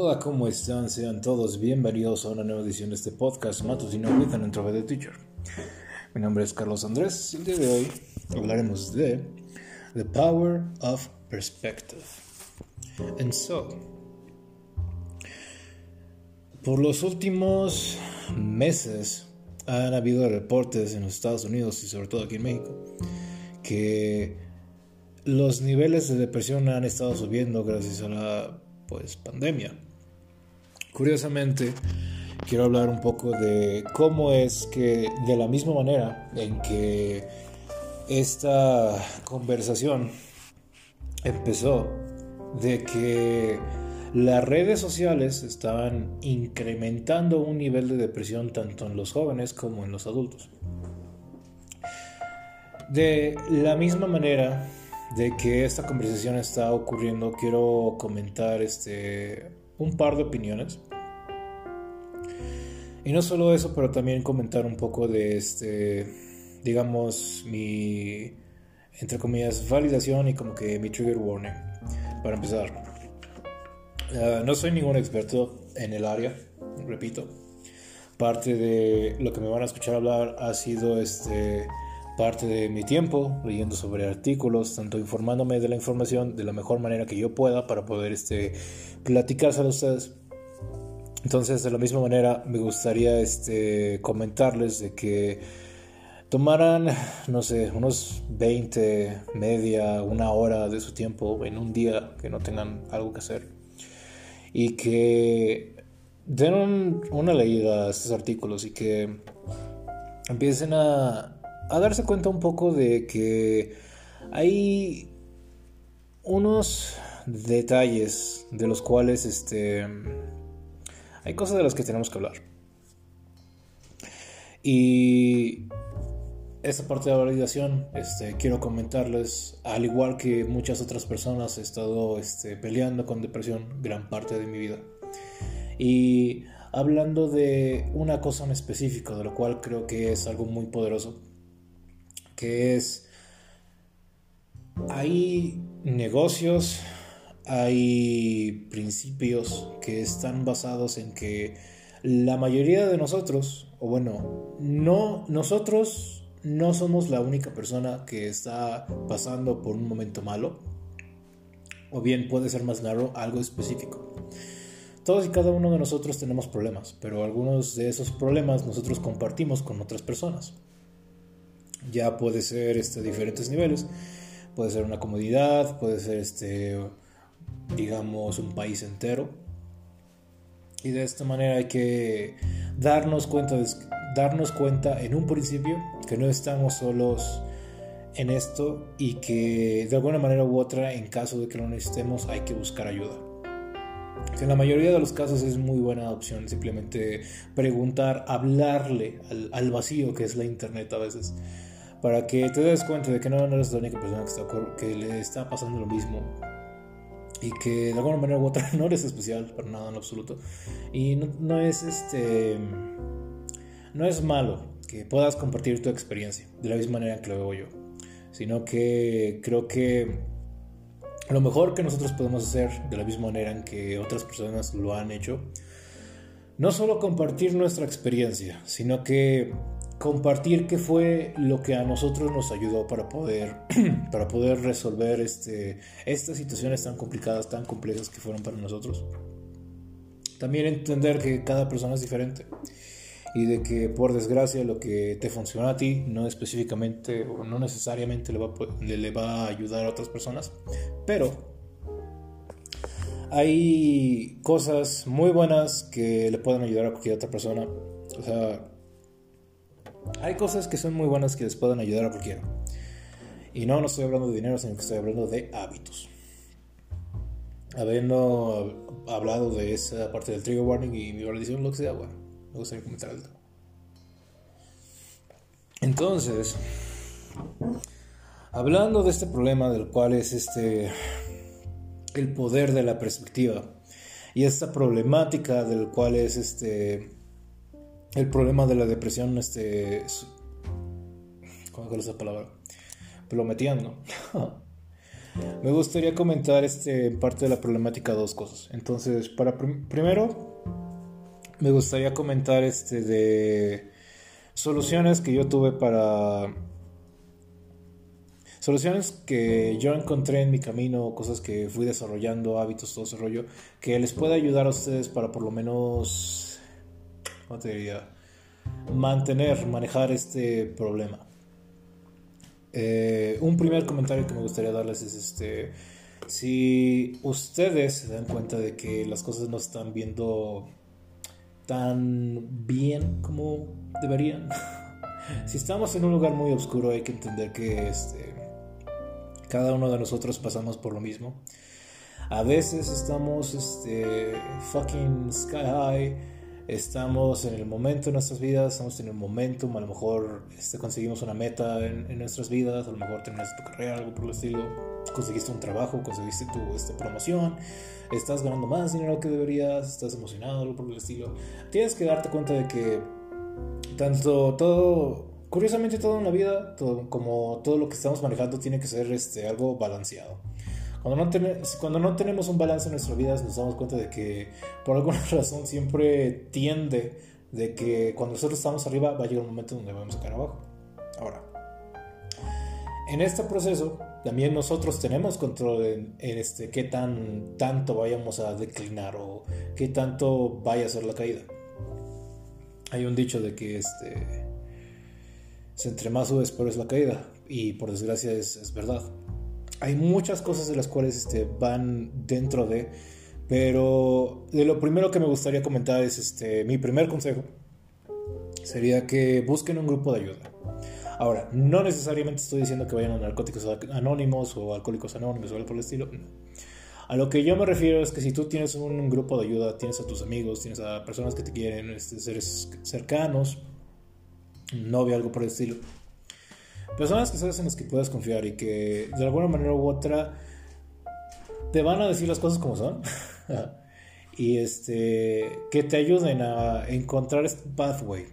Hola, ¿cómo están? Sean todos bienvenidos a una nueva edición de este podcast matutino with an introverted teacher. Mi nombre es Carlos Andrés y el día de hoy hablaremos de The Power of Perspective. And so, por los últimos meses han habido reportes en los Estados Unidos y sobre todo aquí en México que los niveles de depresión han estado subiendo gracias a la pues pandemia. Curiosamente, quiero hablar un poco de cómo es que de la misma manera en que esta conversación empezó de que las redes sociales estaban incrementando un nivel de depresión tanto en los jóvenes como en los adultos. De la misma manera de que esta conversación está ocurriendo, quiero comentar este, un par de opiniones. Y no solo eso, pero también comentar un poco de este, digamos, mi, entre comillas, validación y como que mi trigger warning. Para empezar, ah, no soy ningún experto en el área, repito. Parte de lo que me van a escuchar hablar ha sido este parte de mi tiempo leyendo sobre artículos, tanto informándome de la información de la mejor manera que yo pueda para poder este, platicárselo a ustedes. Entonces, de la misma manera, me gustaría este, comentarles de que tomaran, no sé, unos 20, media, una hora de su tiempo en un día que no tengan algo que hacer y que den una leída a estos artículos y que empiecen a a darse cuenta un poco de que hay unos detalles de los cuales este hay cosas de las que tenemos que hablar. Y esta parte de validación, este, quiero comentarles, al igual que muchas otras personas, he estado este, peleando con depresión gran parte de mi vida. Y hablando de una cosa en específico, de lo cual creo que es algo muy poderoso, que es, hay negocios, hay principios que están basados en que la mayoría de nosotros, o bueno, no, nosotros no somos la única persona que está pasando por un momento malo, o bien puede ser más claro, algo específico. Todos y cada uno de nosotros tenemos problemas, pero algunos de esos problemas nosotros compartimos con otras personas. Ya puede ser este, diferentes niveles. Puede ser una comodidad, puede ser este, digamos, un país entero. Y de esta manera hay que darnos cuenta, darnos cuenta en un principio que no estamos solos en esto y que de alguna manera u otra, en caso de que lo necesitemos, hay que buscar ayuda. en la mayoría de los casos es muy buena opción simplemente preguntar, hablarle al, vacío que es la internet a veces para que te des cuenta de que no, eres la única persona que, que le está pasando lo mismo y que de alguna manera u otra no eres especial para nada en absoluto. Y no, es este no es malo que puedas compartir tu experiencia de la misma manera que lo veo yo sino que creo que lo mejor que nosotros podemos hacer de la misma manera en que otras personas lo han hecho no solo compartir nuestra experiencia sino que compartir qué fue lo que a nosotros nos ayudó para poder, para poder resolver este, estas situaciones tan complicadas, tan complejas que fueron para nosotros. También entender que cada persona es diferente y de que por desgracia lo que te funciona a ti no específicamente o no necesariamente le va, le va a ayudar a otras personas, pero hay cosas muy buenas que le pueden ayudar a cualquier otra persona. O sea, hay cosas que son muy buenas que les pueden ayudar a cualquiera. Y no, no estoy hablando de dinero, sino que estoy hablando de hábitos. Habiendo hablado de esa parte del trigger warning y mi validación, lo que sea, bueno, me gustaría comentar algo. Entonces, hablando de este problema del cual es este el poder de la perspectiva y esta problemática del cual es este el problema de la depresión, este, ¿cómo es esa palabra? Plometeando. Me gustaría comentar este, parte de la problemática dos cosas. Entonces, para primero, me gustaría comentar este de soluciones que yo tuve para soluciones que yo encontré en mi camino, cosas que fui desarrollando, hábitos, todo ese rollo, que les pueda ayudar a ustedes para por lo menos, ¿cómo te diría? Mantener, manejar este problema. Eh, un primer comentario que me gustaría darles es este, si ustedes se dan cuenta de que las cosas no están viendo tan bien como deberían, si estamos en un lugar muy oscuro hay que entender que este, cada uno de nosotros pasamos por lo mismo. A veces estamos este, fucking sky high, estamos en el momento de nuestras vidas, estamos en el momentum, a lo mejor este, conseguimos una meta en, nuestras vidas, a lo mejor terminaste tu carrera, algo por el estilo, conseguiste un trabajo, conseguiste tu este, promoción, estás ganando más dinero que deberías, estás emocionado, algo por el estilo. Tienes que darte cuenta de que tanto todo curiosamente todo en la vida, como todo lo que estamos manejando, tiene que ser este, algo balanceado. Cuando no, tenemos un balance en nuestras vidas, nos damos cuenta de que por alguna razón siempre tiende de que cuando nosotros estamos arriba va a llegar un momento donde vamos a caer abajo. Ahora, en este proceso también nosotros tenemos control en, en, este qué tan tanto vayamos a declinar o qué tanto vaya a ser la caída. Hay un dicho de que este entre más subes, peor es la caída. Y por desgracia es, verdad. Hay muchas cosas de las cuales este, van dentro de... Pero de lo primero que me gustaría comentar es este, mi primer consejo. Sería que busquen un grupo de ayuda. Ahora, no necesariamente estoy diciendo que vayan a narcóticos anónimos o alcohólicos anónimos o algo por el estilo. A lo que yo me refiero es que si tú tienes un grupo de ayuda, tienes a tus amigos, tienes a personas que te quieren, este, seres cercanos, novia, algo por el estilo. Personas que sabes en las que puedas confiar y que de alguna manera u otra te van a decir las cosas como son. y este que te ayuden a encontrar este pathway,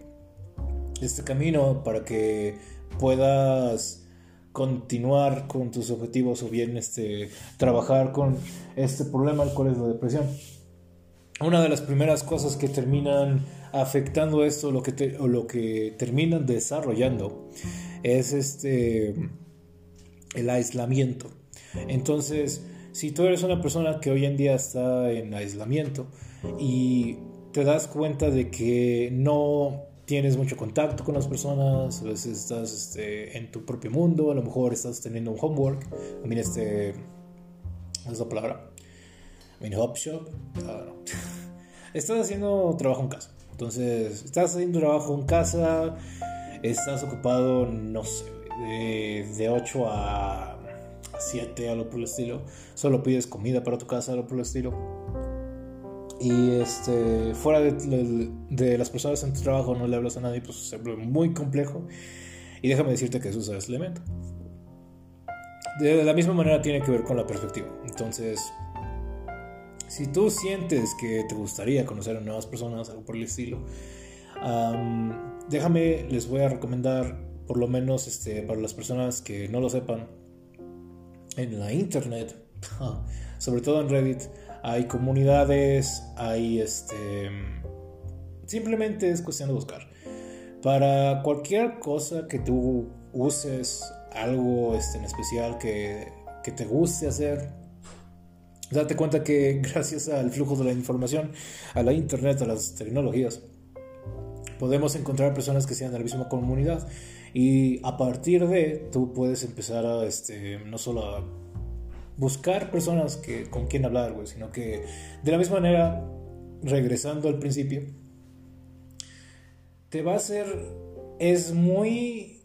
este camino para que puedas continuar con tus objetivos o bien este trabajar con este problema el cual es la depresión. Una de las primeras cosas que terminan afectando esto, lo que o lo que terminan desarrollando, es este el aislamiento. Entonces, si tú eres una persona que hoy en día está en aislamiento y te das cuenta de que no tienes mucho contacto con las personas, a veces estás este, en tu propio mundo, a lo mejor estás teniendo un homework, a mí este, es la palabra? I mean, hop shop, estás haciendo trabajo en casa. Entonces, estás haciendo trabajo en casa, estás ocupado, no sé, de, 8 a 7, algo por el estilo. Solo pides comida para tu casa, algo por el estilo. Y este, fuera de, de, las personas en tu trabajo no le hablas a nadie, pues se muy complejo. Y déjame decirte que eso es el elemento. De la misma manera tiene que ver con la perspectiva. Entonces, si tú sientes que te gustaría conocer a nuevas personas, algo por el estilo, déjame, les voy a recomendar, por lo menos este, para las personas que no lo sepan, en la internet, sobre todo en Reddit, hay comunidades, hay este. Simplemente es cuestión de buscar. Para cualquier cosa que tú uses, algo este, en especial que, que te guste hacer, Date cuenta que gracias al flujo de la información, a la internet, a las tecnologías, podemos encontrar personas que sean de la misma comunidad. Y a partir de tú puedes empezar a este no solo a buscar personas que con quien hablar, güey, sino que de la misma manera regresando al principio te va a ser es muy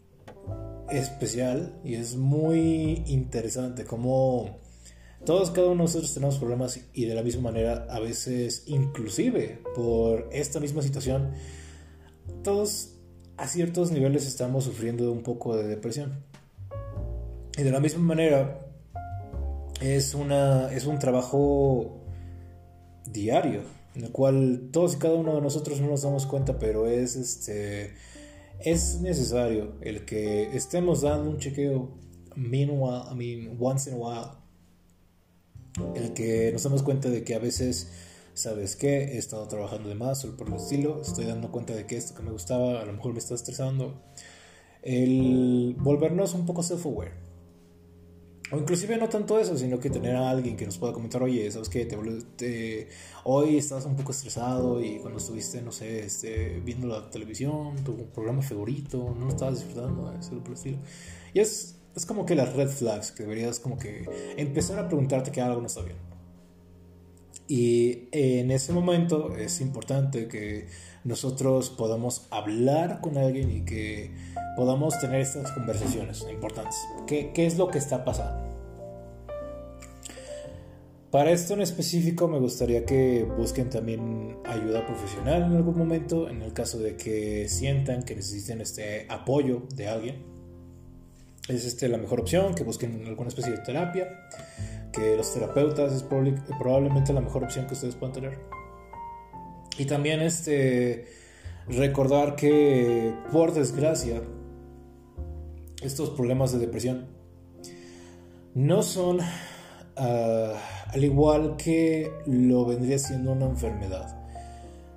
especial y es muy interesante como todos, cada uno de nosotros tenemos problemas y de la misma manera, a veces inclusive por esta misma situación, todos a ciertos niveles estamos sufriendo un poco de depresión. Y de la misma manera, es, una, es un trabajo diario, en el cual todos y cada uno de nosotros no nos damos cuenta, pero es, este, es necesario el que estemos dando un chequeo, I mean, once in a while el que nos damos cuenta de que a veces, ¿sabes qué? He estado trabajando de más o por el estilo, estoy dando cuenta de que esto que me gustaba a lo mejor me está estresando. El volvernos un poco self-aware. O inclusive no tanto eso, sino que tener a alguien que nos pueda comentar, oye, ¿sabes qué? Te, hoy estás un poco estresado y cuando estuviste, no sé, este, viendo la televisión, tu programa favorito, no lo estabas disfrutando, eso por el estilo. Y es, es como que las red flags, que deberías como que empezar a preguntarte que algo no está bien. Y en ese momento es importante que nosotros podamos hablar con alguien y que podamos tener estas conversaciones importantes. ¿Qué, qué es lo que está pasando? Para esto en específico me gustaría que busquen también ayuda profesional en algún momento, en el caso de que sientan que necesiten este apoyo de alguien es este, la mejor opción, que busquen alguna especie de terapia, que los terapeutas es probablemente la mejor opción que ustedes puedan tener. Y también este, recordar que, por desgracia, estos problemas de depresión no son, ah, al igual que lo vendría siendo una enfermedad,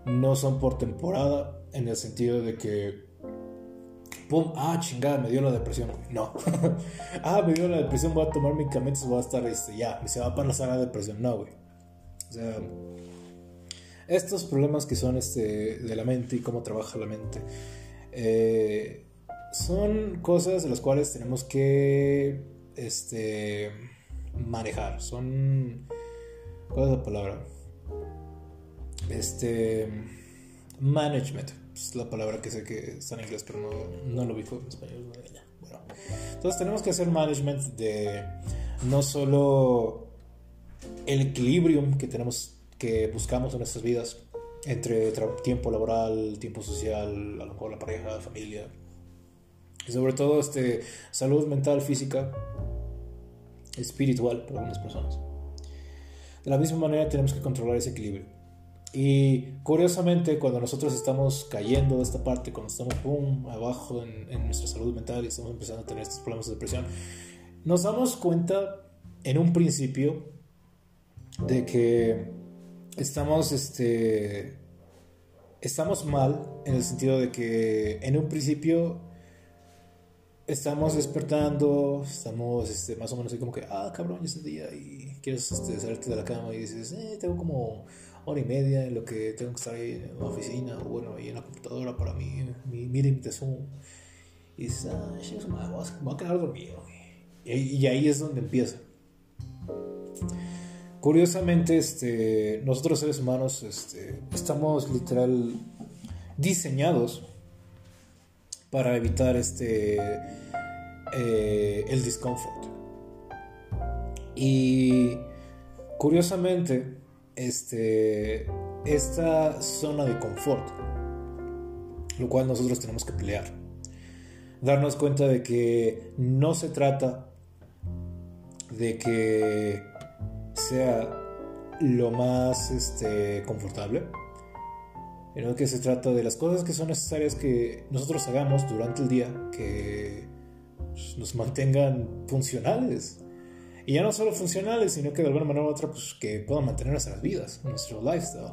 no son por temporada, en el sentido de que pum, ah, chingada, me dio la depresión. No. ah, me dio la depresión, voy a tomar medicamentos, voy a estar, este, ya, se va a pasar la depresión. No, güey. O sea, estos problemas que son este, de la mente y cómo trabaja la mente, eh, son cosas de las cuales tenemos que este, manejar. Son. ¿Cuál es la palabra? Este. Management es la palabra que sé que está en inglés, pero no, no lo ubico en español. Bueno, entonces tenemos que hacer management de no solo el equilibrio que tenemos, que buscamos en nuestras vidas entre tiempo laboral, tiempo social, a lo mejor la pareja, la familia, y sobre todo este, salud mental, física, espiritual para algunas personas. De la misma manera tenemos que controlar ese equilibrio. Y curiosamente, cuando nosotros estamos cayendo de esta parte, cuando estamos boom, abajo en, nuestra salud mental y estamos empezando a tener estos problemas de depresión, nos damos cuenta en un principio de que estamos, este, estamos mal en el sentido de que en un principio estamos despertando, estamos este, más o menos así como que, ah, cabrón, ya es el día y quieres este, salirte de la cama y dices, eh, tengo como hora y media en lo que tengo que estar ahí en la oficina o bueno, ahí en la computadora para mi, mi de Zoom. Y dices, ah, me voy a quedar dormido. Y, y, ahí es donde empieza. Curiosamente, este, nosotros seres humanos este, estamos literal diseñados para evitar este, eh, el discomfort. Y curiosamente, este, esta zona de confort, lo cual nosotros tenemos que pelear. Darnos cuenta de que no se trata de que sea lo más este, confortable, sino que se trata de las cosas que son necesarias que nosotros hagamos durante el día que nos mantengan funcionales y ya no solo funcionales, sino que de alguna manera u otra, pues que puedan mantener nuestras vidas, nuestro lifestyle.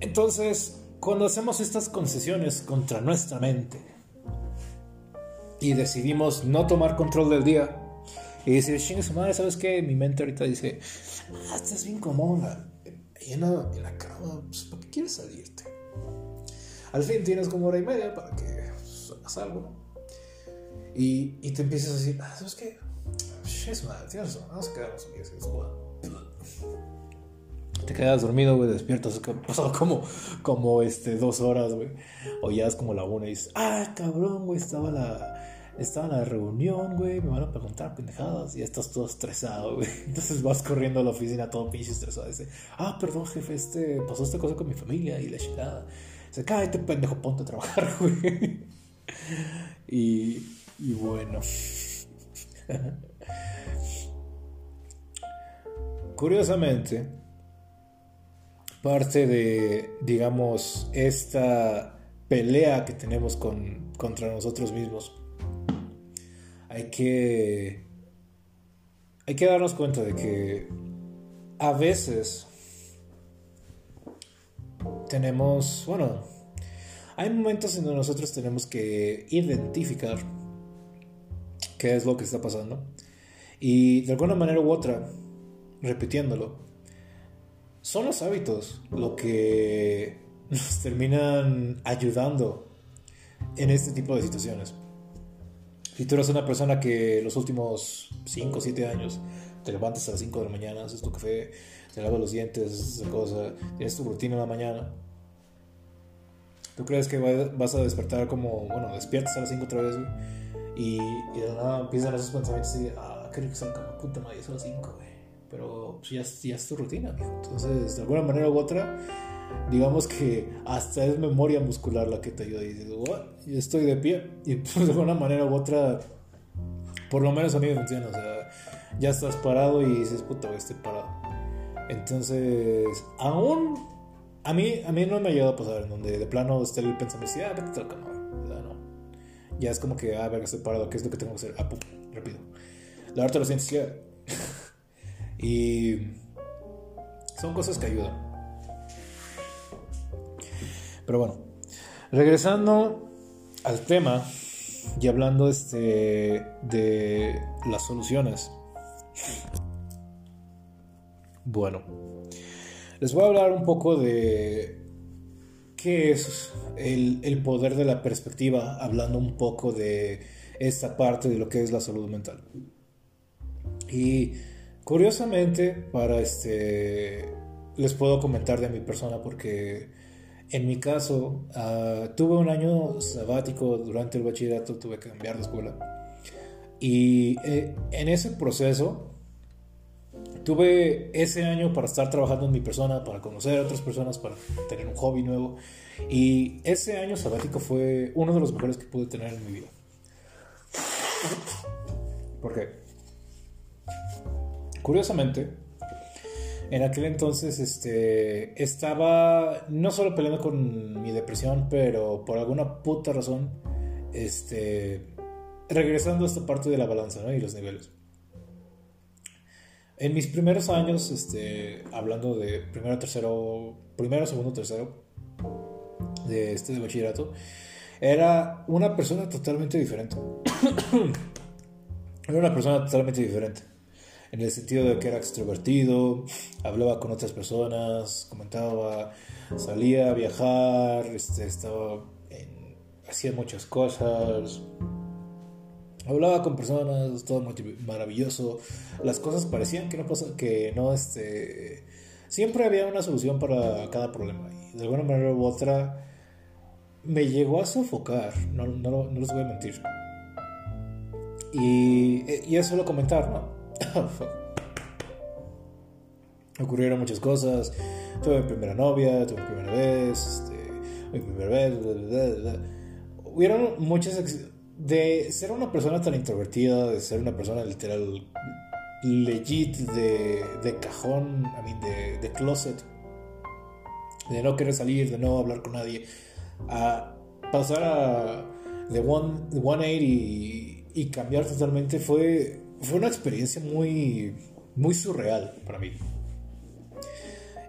Entonces, cuando hacemos estas concesiones contra nuestra mente y decidimos no tomar control del día y decir, chingue su madre, ¿sabes qué? Mi mente ahorita dice, ah, estás bien cómoda, llena en la cama, pues, ¿para qué quieres salirte? Al fin tienes como hora y media para que hagas algo. Y, y te empiezas a decir, ah, ¿sabes qué? Es madre, tienes razón, vamos a quedarnos aquí, así, te quedas dormido, güey, despiertas, pasado como, como este, dos horas, güey, o ya es como la una y dices, ah, cabrón, güey, estaba la, estaba la reunión, güey, me van a preguntar pendejadas y ya estás todo estresado, güey. Entonces vas corriendo a la oficina todo pinche estresado. Y dice, ah, perdón, jefe, este, pasó esta cosa con mi familia y la chingada. Dice, cállate, pendejo, ponte a trabajar, güey. y, y bueno. Curiosamente, parte de, digamos, esta pelea que tenemos con, contra nosotros mismos, hay que hay que darnos cuenta de que a veces tenemos, bueno, hay momentos en donde nosotros tenemos que identificar qué es lo que está pasando y de alguna manera u otra, repitiéndolo, son los hábitos lo que nos terminan ayudando en este tipo de situaciones. Si tú eres una persona que los últimos 5 o 7 años te levantas a las 5 de la mañana, haces tu café, te lavas los dientes, esa cosa, tienes tu rutina en la mañana, ¿tú crees que vas a despertar como, bueno, despiertas a las 5 otra vez, Y, y de nada empiezan esos pensamientos y, ah, qué rico son como puta madre, son las 5, güey. Pero pues, ya, ya es tu rutina, amigo. Entonces, de alguna manera u otra, digamos que hasta es memoria muscular la que te ayuda. Y dices, yo estoy de pie. Y pues de alguna manera u otra, por lo menos a mí me funciona. O sea, ya estás parado y dices, puta, estoy parado. Entonces, aún a mí, a mí no me ha llegado a pasar en donde de plano esté el pensamiento, ah, vete a la cama. Ya es como que, ah, verga, estoy parado, ¿qué es lo que tengo que hacer? Ah, pum, rápido. Lavarte los dientes, ya. y son cosas que ayudan. Pero bueno, regresando al tema y hablando este, de las soluciones. Bueno, les voy a hablar un poco de qué es el, el, poder de la perspectiva, hablando un poco de esta parte de lo que es la salud mental. Y curiosamente, para este, les puedo comentar de mi persona porque en mi caso, uh, tuve un año sabático durante el bachillerato, tuve que cambiar de escuela. Y eh, en ese proceso, tuve ese año para estar trabajando en mi persona, para conocer a otras personas, para tener un hobby nuevo. Y ese año sabático fue uno de los mejores que pude tener en mi vida. ¿Por qué? Curiosamente, en aquel entonces este, estaba no solo peleando con mi depresión, pero por alguna puta razón, este, regresando a esta parte de la balanza ¿no? y los niveles. En mis primeros años, este, hablando de primero, tercero, primero, segundo, tercero, de este de bachillerato, era una persona totalmente diferente. era una persona totalmente diferente en el sentido de que era extrovertido, hablaba con otras personas, comentaba, salía a viajar, este, estaba hacía muchas cosas, hablaba con personas, todo maravilloso, las cosas parecían que no pasan, que no, este, siempre había una solución para cada problema y de alguna manera u otra me llegó a sofocar, no, no, no les voy a mentir. Y, y eso lo comentar, ¿no? Ocurrieron muchas cosas. Tuve mi primera novia, tuve mi primera vez, este, mi primera vez. Hubieron muchas. De ser una persona tan introvertida, de ser una persona literal legit, de, de cajón, I mean, de, de closet, de no querer salir, de no hablar con nadie, a pasar a de 180 y, y cambiar totalmente fue fue una experiencia muy, muy surreal para mí.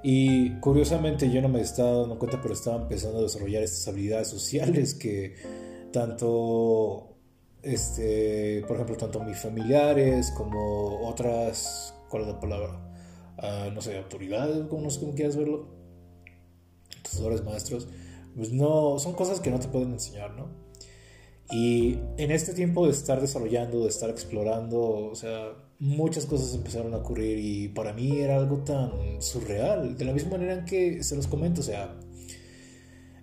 Y curiosamente yo no me estaba dando cuenta, pero estaba empezando a desarrollar estas habilidades sociales que tanto, este, por ejemplo, tanto mis familiares como otras, ¿cuál es la palabra? Ah, no sé, autoridades, como no sé cómo quieras verlo, tutores, maestros, pues no, son cosas que no te pueden enseñar, ¿no? Y en este tiempo de estar desarrollando, de estar explorando, o sea, muchas cosas empezaron a ocurrir y para mí era algo tan surreal. De la misma manera en que se los comento, o sea,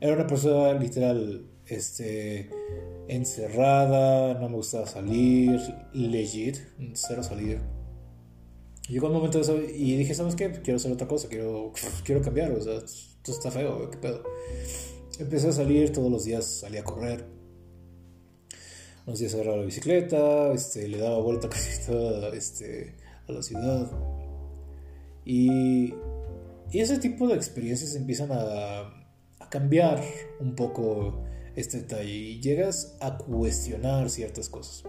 era una persona literal, este, encerrada, no me gustaba salir, legit, cero salir. Llegó un momento de eso y dije, ¿sabes qué? Quiero hacer otra cosa, quiero, quiero cambiar, o sea, esto está feo, ¿qué pedo? Empecé a salir todos los días, salí a correr unos días agarraba la bicicleta, este, le daba vuelta casi toda este, a la ciudad. Y, ese tipo de experiencias empiezan a cambiar un poco este detalle y llegas a cuestionar ciertas cosas.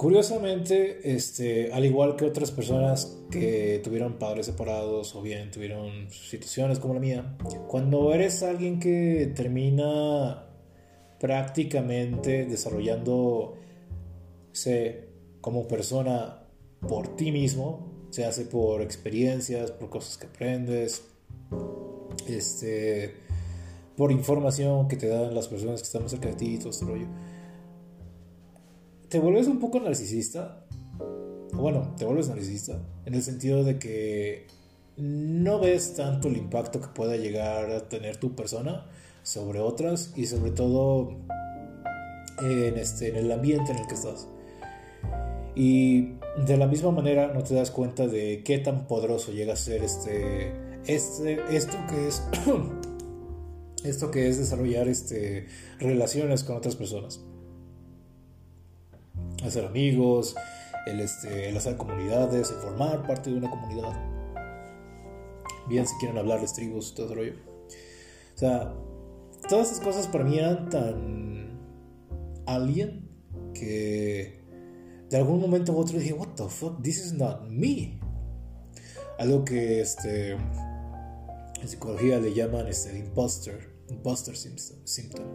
Curiosamente, este, al igual que otras personas que tuvieron padres separados o bien tuvieron situaciones como la mía, cuando eres alguien que termina prácticamente desarrollando como persona por ti mismo, se hace por experiencias, por cosas que aprendes, este, por información que te dan las personas que están cerca de ti y todo este rollo te vuelves un poco narcisista. Bueno, te vuelves narcisista en el sentido de que no ves tanto el impacto que pueda llegar a tener tu persona sobre otras y sobre todo en, este, en el ambiente en el que estás. Y de la misma manera no te das cuenta de qué tan poderoso llega a ser este, este esto que es esto que es desarrollar este, relaciones con otras personas hacer amigos, el, este, hacer comunidades, el formar parte de una comunidad. Bien, si quieren hablar de tribus, todo el rollo. O sea, todas esas cosas para mí eran tan alien que de algún momento u otro dije, what the fuck, this is not me. Algo que este, en psicología le llaman este, imposter, imposter symptom.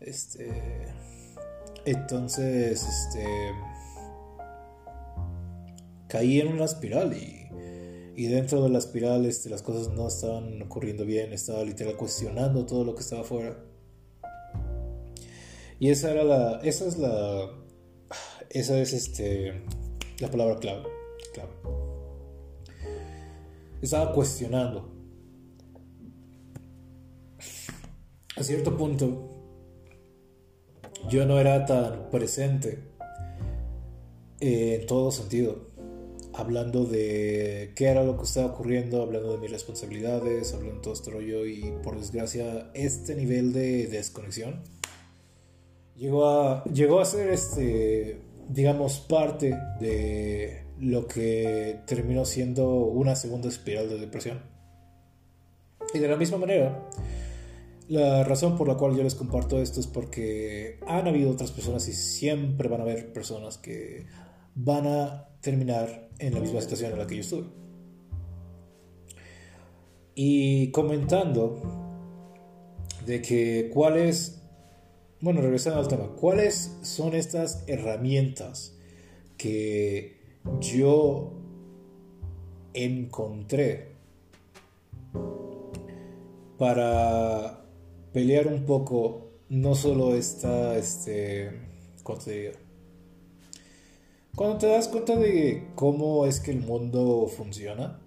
Este entonces, este. Caí en una espiral y, y dentro de la espiral este, las cosas no estaban ocurriendo bien, estaba literal cuestionando todo lo que estaba afuera. Y esa era la. Esa es la. Esa es este. La palabra clave. clave. Estaba cuestionando. Cierto punto yo no era tan presente en todo sentido. Hablando de qué era lo que estaba ocurriendo, hablando de mis responsabilidades, hablando de todo este rollo y por desgracia este nivel de desconexión llegó a, llegó a ser este, digamos, parte de lo que terminó siendo una segunda espiral de depresión. Y de la misma manera, la razón por la cual yo les comparto esto es porque han habido otras personas y siempre van a haber personas que van a terminar en la misma situación en la que yo estuve. Y comentando de que cuáles, bueno, regresando al tema, cuáles son estas herramientas que yo encontré para pelear un poco no solo esta, este, ¿cómo te? Cuando te das cuenta de cómo es que el mundo funciona,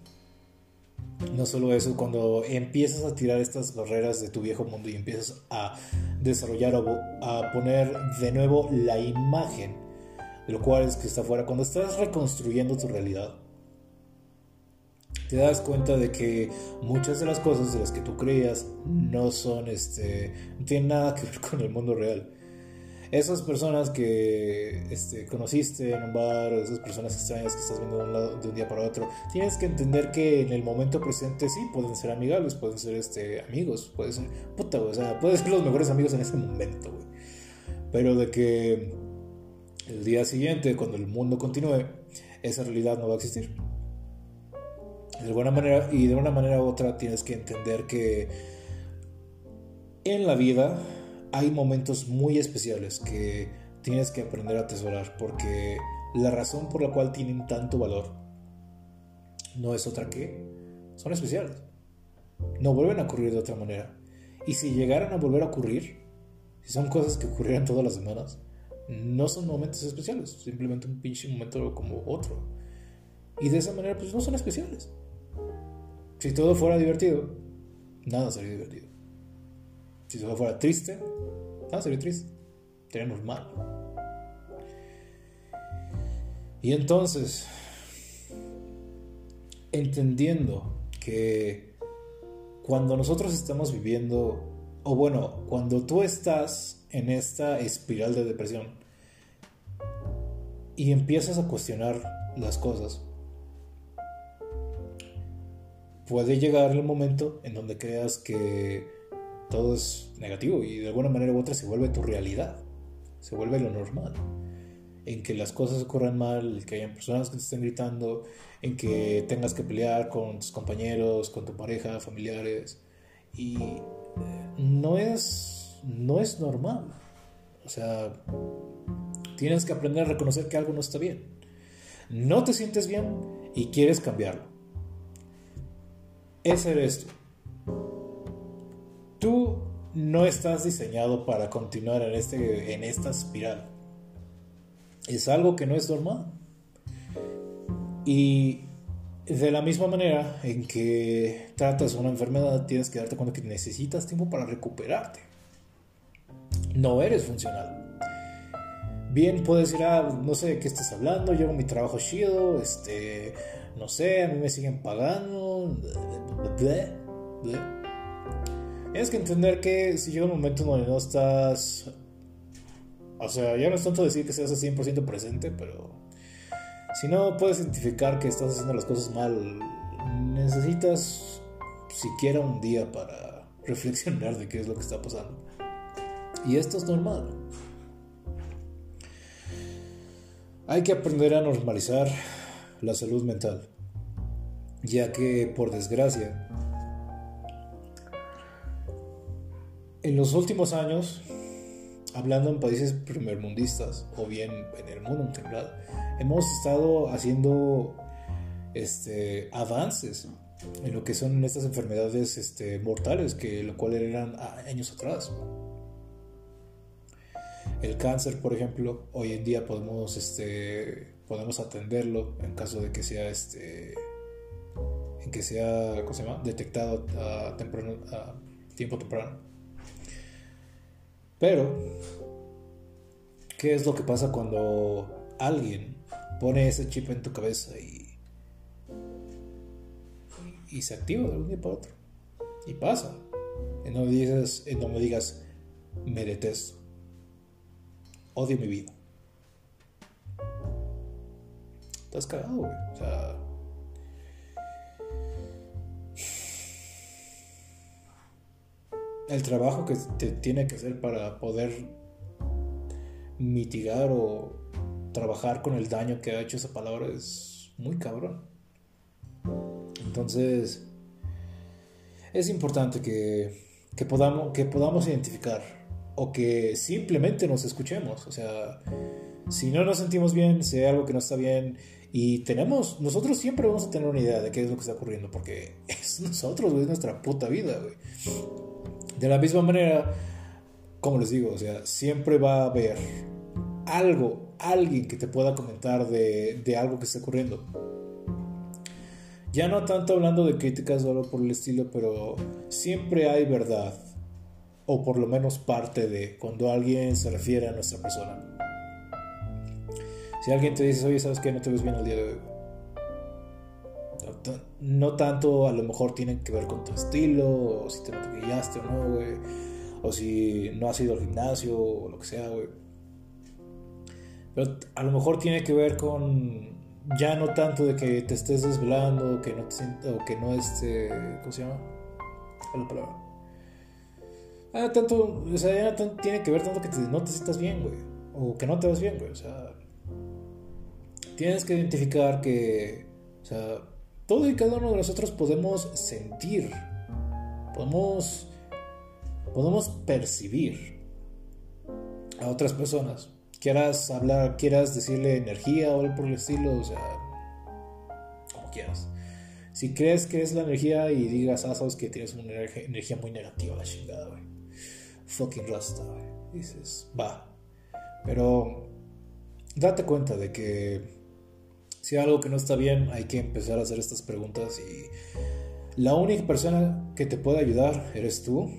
no solo eso, cuando empiezas a tirar estas barreras de tu viejo mundo y empiezas a desarrollar o a poner de nuevo la imagen de lo cual es que está afuera, cuando estás reconstruyendo tu realidad, te das cuenta de que muchas de las cosas de las que tú creías no son, este, no tienen nada que ver con el mundo real. Esas personas que este, conociste en un bar, esas personas extrañas que estás viendo de un, lado, de un día para otro, tienes que entender que en el momento presente sí pueden ser amigables, pueden ser este, amigos, pueden ser, puta, o sea, pueden ser los mejores amigos en ese momento, güey. Pero de que el día siguiente, cuando el mundo continúe, esa realidad no va a existir. De alguna manera, y de una manera u otra tienes que entender que en la vida hay momentos muy especiales que tienes que aprender a atesorar porque la razón por la cual tienen tanto valor no es otra que son especiales. No vuelven a ocurrir de otra manera. Y si llegaran a volver a ocurrir, si son cosas que ocurrieran todas las semanas, no son momentos especiales, simplemente un pinche momento como otro. Y de esa manera, pues no son especiales. Si todo fuera divertido, nada sería divertido. Si todo fuera triste, nada sería triste. Sería normal. Y entonces, entendiendo que cuando nosotros estamos viviendo, o bueno, cuando tú estás en esta espiral de depresión y empiezas a cuestionar las cosas, puede llegar el momento en donde creas que todo es negativo y de alguna manera u otra se vuelve tu realidad, se vuelve lo normal. en que las cosas ocurran mal, que hayan personas que te estén gritando, en que tengas que pelear con tus compañeros, con tu pareja, familiares. Y eh, no es, no es normal. O sea, tienes que aprender a reconocer que algo no está bien. No te sientes bien y quieres cambiarlo. Ese eres tú. Tú no estás diseñado para continuar en, este, en esta espiral. Es algo que no es normal. Y de la misma manera en que tratas una enfermedad, tienes que darte cuenta que necesitas tiempo para recuperarte. No eres funcional. Bien puedes decir, ah, no sé de qué estás hablando, llevo mi trabajo chido, este, no sé, a mí me siguen pagando. Tienes que entender que si llega un momento donde no estás. O sea, ya no es tanto decir que seas 100% presente, pero. Si no puedes identificar que estás haciendo las cosas mal, necesitas siquiera un día para reflexionar de qué es lo que está pasando. Y esto es normal. Hay que aprender a normalizar la salud mental, ya que por desgracia En los últimos años, hablando en países primermundistas o bien en el mundo general, hemos estado haciendo este, avances en lo que son estas enfermedades este, mortales, que lo cual eran años atrás. El cáncer, por ejemplo, hoy en día podemos, este, podemos atenderlo en caso de que sea, este, en que sea, ¿cómo se llama? Detectado a, tiempo temprano. Pero, ¿qué es lo que pasa cuando alguien pone ese chip en tu cabeza y, y se activa de un día para otro? Y pasa. Y no me digas, no me digas, me detesto. Odio mi vida. Estás cagado, güey. O sea, el trabajo que te tiene que hacer para poder mitigar o trabajar con el daño que ha hecho esa palabra es muy cabrón. Entonces, es importante que, que, podamos, que podamos identificar o que simplemente nos escuchemos. O sea, si no nos sentimos bien, si hay algo que no está bien y tenemos, nosotros siempre vamos a tener una idea de qué es lo que está ocurriendo porque es nosotros, es nuestra puta vida, güey. De la misma manera, como les digo, o sea, siempre va a haber algo, alguien que te pueda comentar de, de algo que esté ocurriendo. Ya no tanto hablando de críticas o algo por el estilo, pero siempre hay verdad, o por lo menos parte de, cuando alguien se refiere a nuestra persona. Si alguien te dice, oye, ¿sabes qué? No te ves bien el día de hoy no tanto a lo mejor tienen que ver con tu estilo, o si te maquillaste o no, güey. O si no has ido al gimnasio o lo que sea, güey. Pero a lo mejor tiene que ver con ya no tanto de que te estés desvelando, que no te sientas, o que no esté, ¿cómo se llama? ¿Cuál la palabra? Ah, tanto, o sea, tiene que ver tanto que no te sientas bien, güey. O que no te vas bien, güey. O sea, tienes que identificar que, o sea, todo y cada uno de nosotros podemos sentir, podemos, podemos percibir a otras personas. Quieras hablar, quieras decirle energía o algo por el estilo, o sea, como quieras. Si crees que es la energía y digas, ah, sabes que tienes una energía muy negativa, la chingada, güey. Fucking rasta, güey. Dices, va. Pero date cuenta de que si hay algo que no está bien, hay que empezar a hacer estas preguntas y la única persona que te puede ayudar eres tú.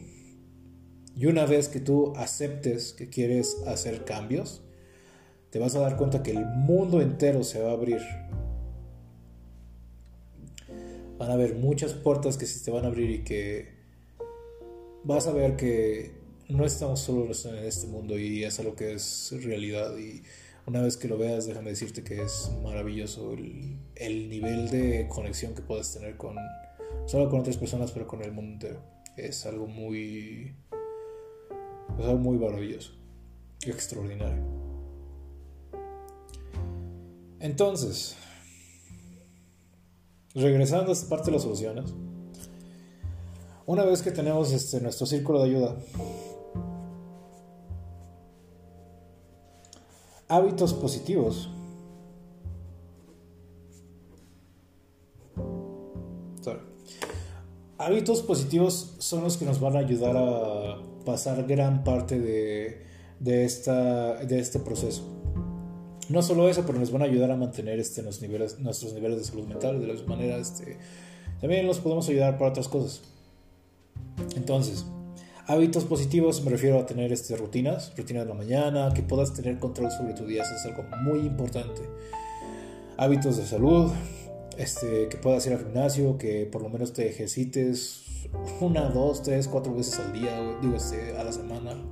Y una vez que tú aceptes que quieres hacer cambios, te vas a dar cuenta que el mundo entero se va a abrir. Van a haber muchas puertas que se te van a abrir y que vas a ver que no estamos solos en este mundo y es algo que es realidad y una vez que lo veas, déjame decirte que es maravilloso el, nivel de conexión que puedes tener con, solo con otras personas, pero con el mundo entero. Es algo muy, es algo muy maravilloso, extraordinario. Entonces, regresando a esta parte de las soluciones, una vez que tenemos este, nuestro círculo de ayuda, hábitos positivos. Hábitos positivos son los que nos van a ayudar a pasar gran parte de, de, esta, de este proceso. No solo eso, pero nos van a ayudar a mantener este, los niveles, nuestros niveles de salud mental. De la misma manera, este, también nos podemos ayudar para otras cosas. Entonces, hábitos positivos me refiero a tener este, rutinas, rutinas de la mañana, que puedas tener control sobre tu día, eso es algo muy importante. Hábitos de salud, este, que puedas ir al gimnasio, que por lo menos te ejercites una, dos, tres, cuatro veces al día, digo, este, a la semana.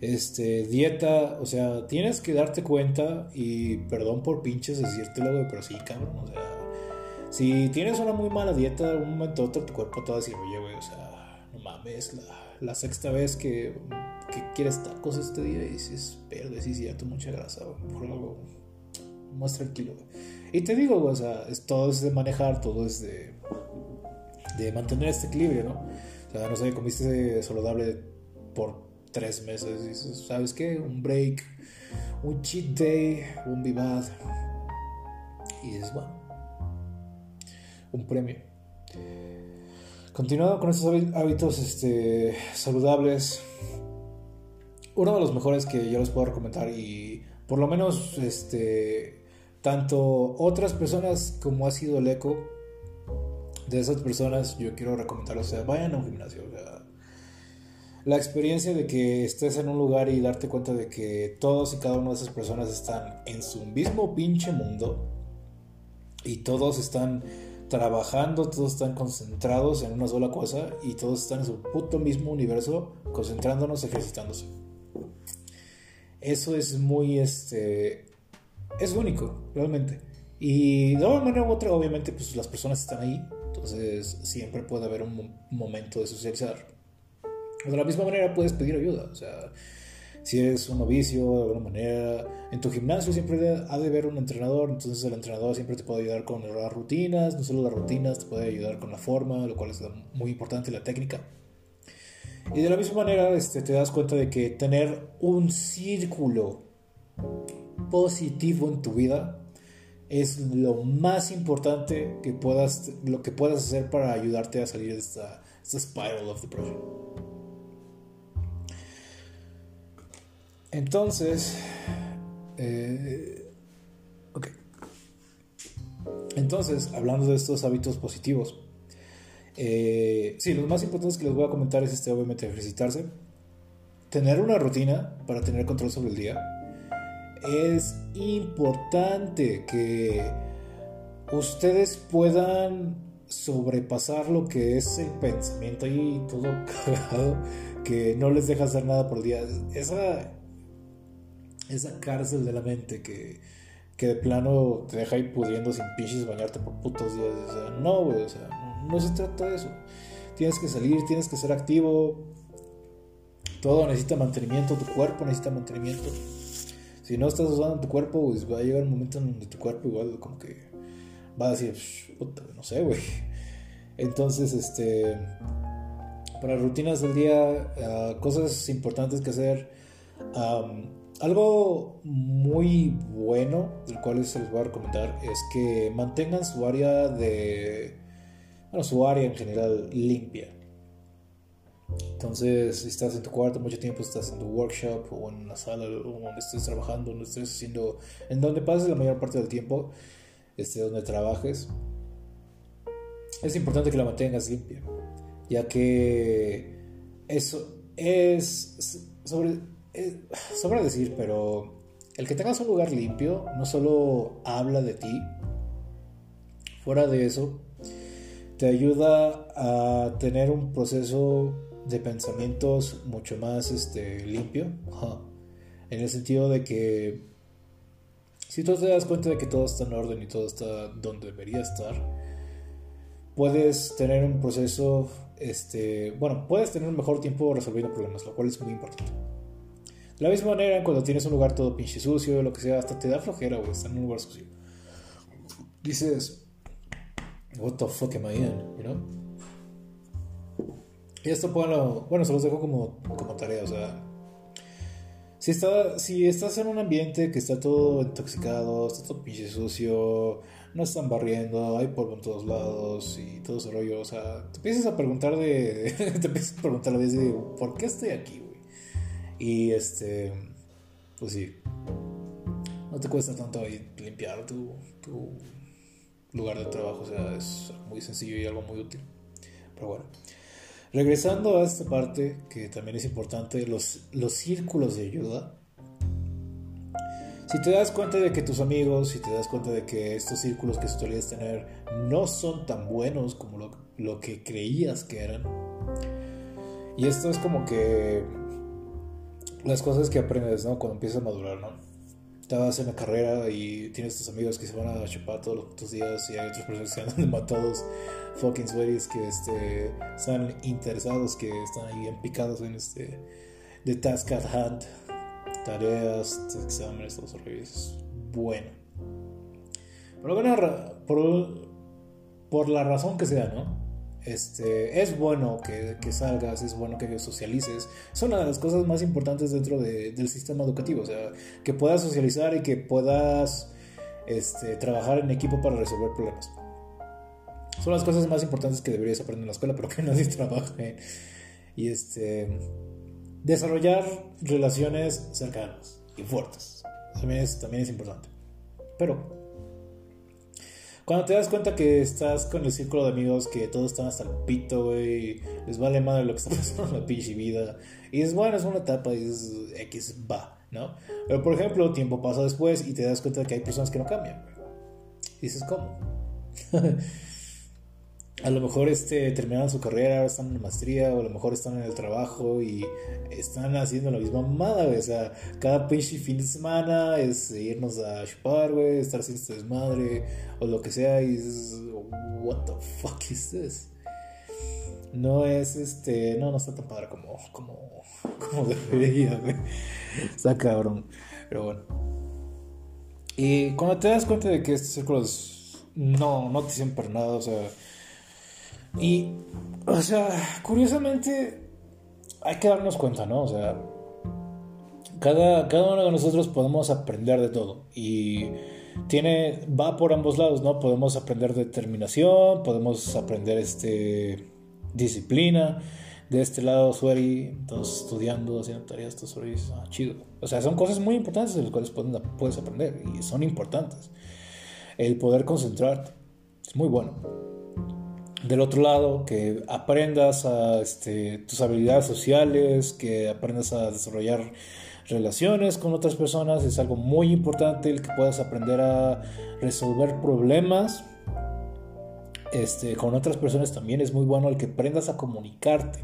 Este, dieta, o sea, tienes que darte cuenta y perdón por pinches decírtelo, pero sí, cabrón, o sea, si tienes una muy mala dieta, un momento otro tu cuerpo te va a decir, oye, güey, o sea, mames, la, sexta vez que, que, quieres tacos este día y dices, verde, sí, cierto, mucha grasa, por algo más tranquilo. Y te digo, o sea, es, todo es de manejar, todo es de, de mantener este equilibrio, ¿no? O sea, no sé, comiste saludable por tres meses y dices, ¿sabes qué? Un break, un cheat day, un vivad. Y es bueno un premio. Continuando con estos hábitos este, saludables, uno de los mejores que yo les puedo recomendar y por lo menos este, tanto otras personas como ha sido el eco de esas personas, yo quiero recomendar, o sea, vayan a un gimnasio. la experiencia de que estés en un lugar y darte cuenta de que todos y cada una de esas personas están en su mismo pinche mundo y todos están trabajando, todos están concentrados en una sola cosa y todos están en su puto mismo universo, concentrándonos, ejercitándose. Eso es muy, este, es único, realmente. Y de una manera u otra, obviamente, pues las personas están ahí, entonces siempre puede haber un momento de socializar. De la misma manera puedes pedir ayuda, o sea, si eres un novicio de alguna manera, en tu gimnasio siempre ha de haber un entrenador, entonces el entrenador siempre te puede ayudar con las rutinas, no solo las rutinas, te puede ayudar con la forma, lo cual es muy importante, la técnica. Y de la misma manera este, te das cuenta de que tener un círculo positivo en tu vida es lo más importante que puedas, lo que puedas hacer para ayudarte a salir de esta, esta spiral of depression. Entonces, eh. Entonces, hablando de estos hábitos positivos, eh, sí, lo más importante que les voy a comentar es este, obviamente, ejercitarse, tener una rutina para tener control sobre el día. Es importante que ustedes puedan sobrepasar lo que es el pensamiento y todo cagado que no les deja hacer nada por el día. Esa esa cárcel de la mente que, que de plano te deja ir pudiendo sin pinches bañarte por putos días. O sea, no, güey, o sea, no, se trata de eso. Tienes que salir, tienes que ser activo. Todo necesita mantenimiento, tu cuerpo necesita mantenimiento. Si no estás usando tu cuerpo, pues va a llegar un momento en donde tu cuerpo igual como que va a decir, puta, no sé, güey. Entonces, este, para rutinas del día, ah, cosas importantes que hacer. Algo muy bueno, del cual se les voy a recomendar, es que mantengan su área de. Bueno, su área en general limpia. Entonces, si estás en tu cuarto mucho tiempo, estás en tu workshop o en una sala donde estés trabajando, donde estés haciendo. en donde pases la mayor parte del tiempo, este, donde trabajes, es importante que la mantengas limpia, ya que eso es sobre eh, sobra decir, pero el que tengas un lugar limpio no solo habla de ti, fuera de eso, te ayuda a tener un proceso de pensamientos mucho más este, limpio, en el sentido de que si tú te das cuenta de que todo está en orden y todo está donde debería estar, puedes tener un proceso, este, bueno, puedes tener un mejor tiempo resolviendo problemas, lo cual es muy importante. La misma manera, cuando tienes un lugar todo pinche sucio, lo que sea, hasta te da flojera, güey, estar en un lugar sucio. Dices, what the fuck am I in, you know? Y esto, bueno, bueno, se los dejo como, como tarea, o sea, si, está, si estás en un ambiente que está todo intoxicado, está todo pinche sucio, no están barriendo, hay polvo en todos lados y todo ese rollo, o sea, te empiezas a preguntar de. te empiezas a preguntar a veces de, ¿por qué estoy aquí? Y este. Pues sí. No te cuesta tanto limpiar tu, tu lugar de trabajo, o sea, es muy sencillo y algo muy útil. Pero bueno. Regresando a esta parte, que también es importante, los, los círculos de ayuda. Si te das cuenta de que tus amigos, si te das cuenta de que estos círculos que solías tener no son tan buenos como lo, lo que creías que eran. Y esto es como que las cosas que aprendes, ¿no? Cuando empiezas a madurar, ¿no? Estás en la carrera y tienes tus amigos que se van a chupar todos los días y hay otras personas que andan matados fucking sweaties que este, están interesados, que están ahí bien picados en este de task at hand, tareas, exámenes, todos los reviews. Bueno. Pero bueno, por, por la razón que sea, ¿no? Este, es bueno que, salgas, es bueno que socialices. Es una de las cosas más importantes dentro de, del sistema educativo. O sea, que puedas socializar y que puedas este, trabajar en equipo para resolver problemas. Son las cosas más importantes que deberías aprender en la escuela, pero que nadie trabaja Y este. Desarrollar relaciones cercanas y fuertes. También es, también es importante. Pero. Cuando te das cuenta que estás con el círculo de amigos que todos están hasta el pito, güey, les vale madre lo que está pasando en la pinche vida. Y es bueno, es una etapa y es X, va, ¿no? Pero por ejemplo, tiempo pasa después y te das cuenta de que hay personas que no cambian, dices, ¿cómo? a lo mejor este, terminaron su carrera, están en maestría, o a lo mejor están en el trabajo y están haciendo la misma mamada. O sea, cada pinche fin de semana es irnos a chupar, güey, estar sin este desmadre, o lo que sea, y es, what the fuck is this? No es este, no, no está tan padre como, como, como debería, güey. Está cabrón, pero bueno. Y cuando te das cuenta de que estos círculos no, no te sirven para nada, o sea y, o sea, curiosamente, hay que darnos cuenta, ¿no? O sea, cada, cada uno de nosotros podemos aprender de todo. Y tiene, va por ambos lados, ¿no? Podemos aprender determinación, podemos aprender este, disciplina. De este lado, Sueri, entonces estudiando, haciendo tareas, todo Sueri, ah, chido. O sea, son cosas muy importantes de las cuales puedes aprender y son importantes. El poder concentrarte es muy bueno del otro lado, que aprendas a este, tus habilidades sociales, que aprendas a desarrollar relaciones con otras personas, es algo muy importante el que puedas aprender a resolver problemas este, con otras personas también es muy bueno el que aprendas a comunicarte.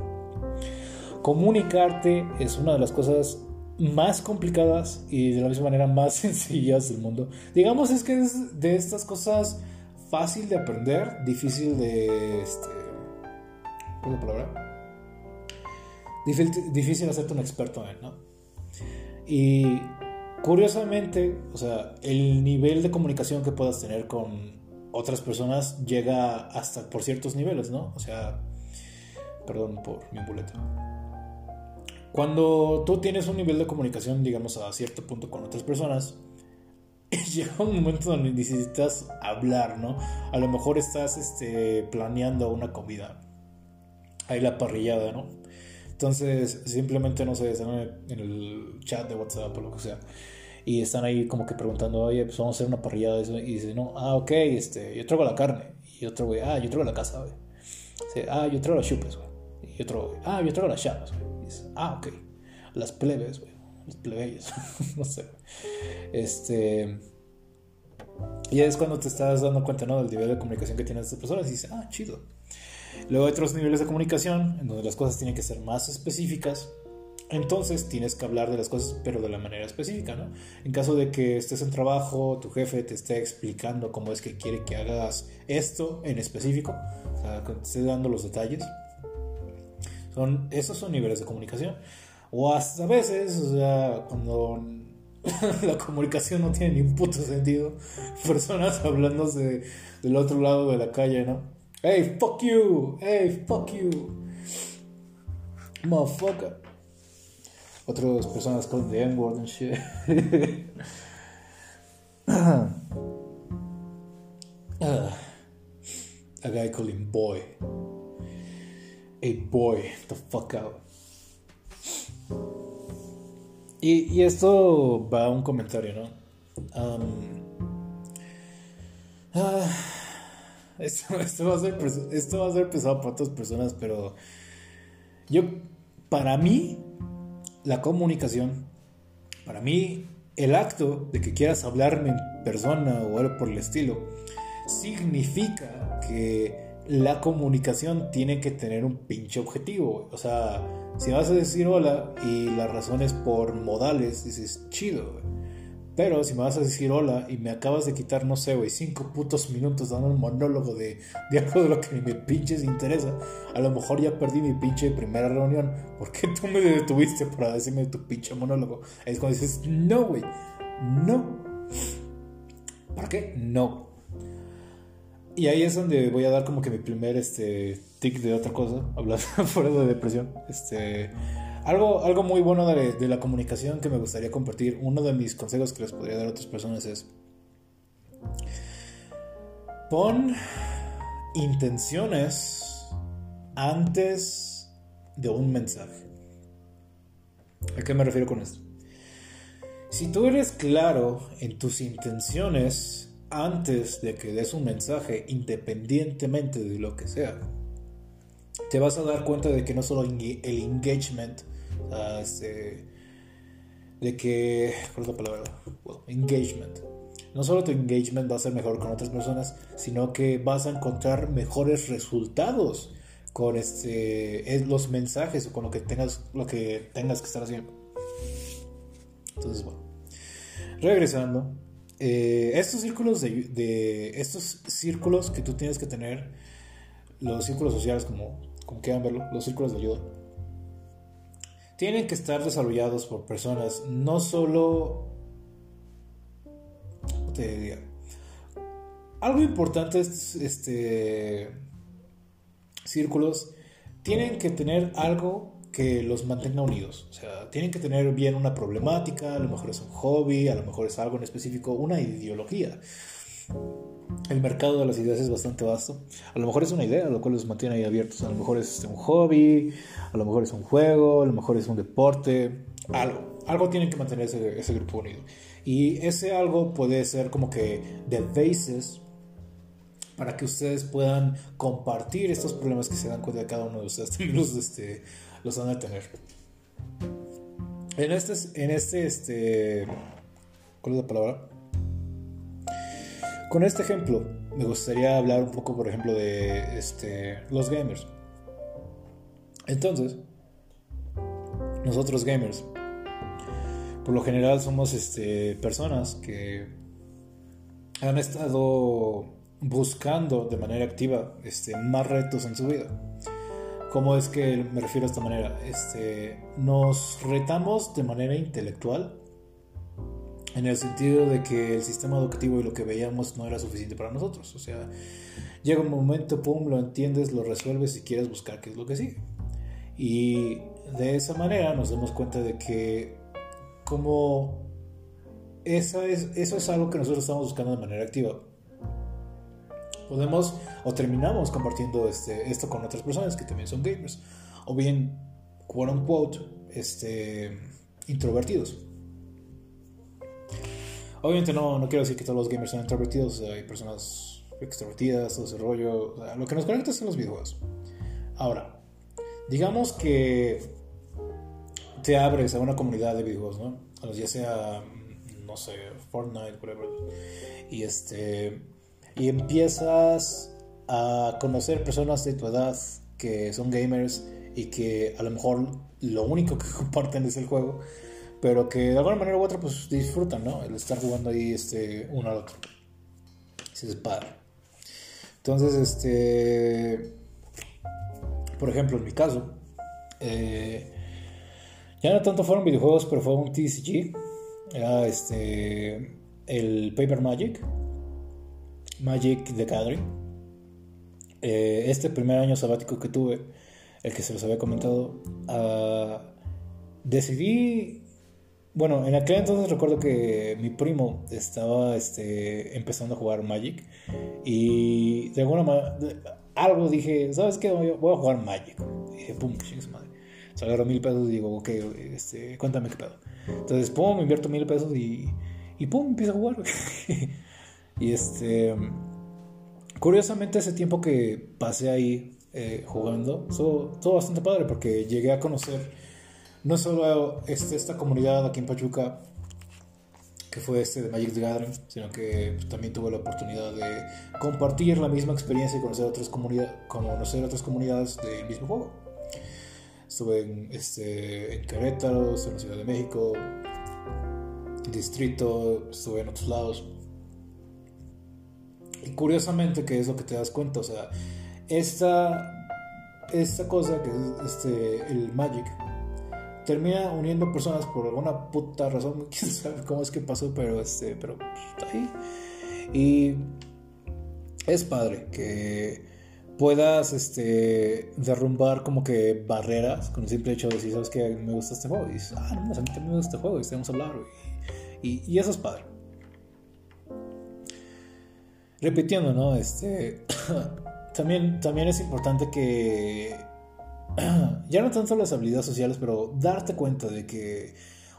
Comunicarte es una de las cosas más complicadas y de la misma manera más sencillas del mundo. Digamos es que es de estas cosas fácil de aprender, difícil de. Este, ¿Cuál es la palabra? Difícil, difícil hacerte un experto en, ¿no? Y curiosamente, o sea, el nivel de comunicación que puedas tener con otras personas llega hasta por ciertos niveles, ¿no? O sea, perdón por mi boleto. Cuando tú tienes un nivel de comunicación, digamos, a cierto punto con otras personas, llega un momento donde necesitas hablar, ¿no? A lo mejor estás este, planeando una comida. Ahí la parrillada, ¿no? Entonces, simplemente, no sé, están en el chat de WhatsApp o lo que sea. Y están ahí como que preguntando, oye, pues vamos a hacer una parrillada. Y dice, no, ah, ok, este, yo traigo la carne. Y otro, güey, ah, yo traigo la casa, güey. Ah, yo traigo las chupes, güey. Y otro, ah, yo traigo las llamas, güey. Ah, ok. Las plebes, güey los plebeyos, no sé. Este. Y es cuando te estás dando cuenta, ¿no? Del nivel de comunicación que tienen estas personas y dices, ah, chido. Luego hay otros niveles de comunicación en donde las cosas tienen que ser más específicas. Entonces tienes que hablar de las cosas, pero de la manera específica, ¿no? En caso de que estés en trabajo, tu jefe te esté explicando cómo es que quiere que hagas esto en específico, o sea, que te esté dando los detalles. Son, esos son niveles de comunicación. O hasta a veces, o sea, cuando la comunicación no tiene ni un puto sentido, personas hablándose del otro lado de la calle, ¿no? Hey, fuck you, hey, fuck you, motherfucker. Otras personas con the N-word and shit. A guy called him boy. Hey boy, the fuck out. Y, esto va a un comentario, ¿no? Esto, esto, va a ser, esto va a ser pesado para otras personas, pero yo, para mí, la comunicación, para mí, el acto de que quieras hablarme en persona o algo por el estilo, significa que la comunicación tiene que tener un pinche objetivo. O sea, si vas a decir hola y la razón es por modales, dices chido, Pero si me vas a decir hola y me acabas de quitar, no sé, güey, cinco putos minutos dando un monólogo de, de algo de lo que me pinches interesa, a lo mejor ya perdí mi pinche primera reunión. ¿Por qué tú me detuviste para decirme tu pinche monólogo? Es cuando dices, no, güey, no. ¿Para qué? No. Y ahí es donde voy a dar como que mi primer este, tic de otra cosa, hablando fuera de depresión. Este, algo, algo muy bueno de, de, la comunicación que me gustaría compartir, uno de mis consejos que les podría dar a otras personas es, pon intenciones antes de un mensaje. ¿A qué me refiero con esto? Si tú eres claro en tus intenciones, antes de que des un mensaje, independientemente de lo que sea, te vas a dar cuenta de que no solo el engagement, este, de que, ¿cuál es la palabra? engagement. No solo tu engagement va a ser mejor con otras personas, sino que vas a encontrar mejores resultados con este, los mensajes o con lo que tengas, lo que tengas que estar haciendo. Entonces, bueno, regresando, eh, estos círculos de, estos círculos que tú tienes que tener, los círculos sociales como, como quieran verlo, los círculos de ayuda, tienen que estar desarrollados por personas, no solo te diría, algo importante es este círculos tienen que tener algo que los mantenga unidos. O sea, tienen que tener bien una problemática, a lo mejor es un hobby, a lo mejor es algo en específico, una ideología. El mercado de las ideas es bastante vasto. A lo mejor es una idea, lo cual los mantiene ahí abiertos. A lo mejor es un hobby, a lo mejor es un juego, a lo mejor es un deporte, algo. Algo tiene que mantener ese, ese grupo unido. Y ese algo puede ser como que the basis para que ustedes puedan compartir estos problemas que se dan cuenta de cada uno de ustedes. Los, este, los van a tener. En este, en este, este, ¿cuál es la palabra? Con este ejemplo, me gustaría hablar un poco, por ejemplo, de este, los gamers. Entonces, nosotros gamers, por lo general somos este, personas que han estado buscando de manera activa este, más retos en su vida. ¿Cómo es que me refiero a esta manera? Este, nos retamos de manera intelectual en el sentido de que el sistema educativo y lo que veíamos no era suficiente para nosotros. O sea, llega un momento, pum, lo entiendes, lo resuelves y quieres buscar qué es lo que sigue. Y de esa manera nos damos cuenta de que como esa es, eso es algo que nosotros estamos buscando de manera activa, podemos o terminamos compartiendo este, esto con otras personas que también son gamers. O bien, quote unquote, este, introvertidos. Obviamente no, no quiero decir que todos los gamers son introvertidos, hay personas extrovertidas, todo ese rollo. lo que nos conecta son los videojuegos. Ahora, digamos que te abres a una comunidad de videojuegos, ¿no? Ya sea, no sé, Fortnite, whatever. Y este y empiezas a conocer personas de tu edad que son gamers y que a lo mejor lo único que comparten es el juego, pero que de alguna manera u otra pues disfrutan, ¿no? El estar jugando ahí este, uno al otro. Ese es padre. Entonces, este, por ejemplo, en mi caso, eh, Ya no tanto fueron videojuegos, pero fue un TCG. Era este. El Paper Magic. Magic the Gathering. Eh, este primer año sabático que tuve, el que se los había comentado, uh, decidí. Bueno, en aquel entonces recuerdo que mi primo estaba este, empezando a jugar Magic y de alguna manera, algo dije, ¿sabes qué? Voy a jugar Magic. Y dije, pum, chingas madre. Se agarro mil pesos y digo, ok, este, cuéntame qué pedo. Entonces, pum, invierto mil pesos y, y pum, empiezo a jugar. y este, curiosamente, ese tiempo que pasé ahí eh, jugando, todo bastante padre porque llegué a conocer no solo este, esta comunidad aquí en Pachuca, que fue este de Magic the Gathering, sino que también tuve la oportunidad de compartir la misma experiencia y conocer otras, comunidades conocer otras comunidades del mismo juego. Estuve en, este, en Querétaro, en la Ciudad de México, Distrito, estuve en otros lados. Y curiosamente, que es lo que te das cuenta, o sea, esta, esta cosa que es este, el Magic, termina uniendo personas por alguna puta razón, quién sabe cómo es que pasó, pero, este, pero está ahí. Y es padre que puedas este, derrumbar como que barreras con el simple hecho de decir, ¿sabes que Me gusta este juego. Y dices, ah, no, a mí también me gusta este juego y estamos a hablar. Y, y, eso es padre. Repitiendo, ¿no? Este, también, también es importante que, ya no tanto las habilidades sociales, pero darte cuenta de que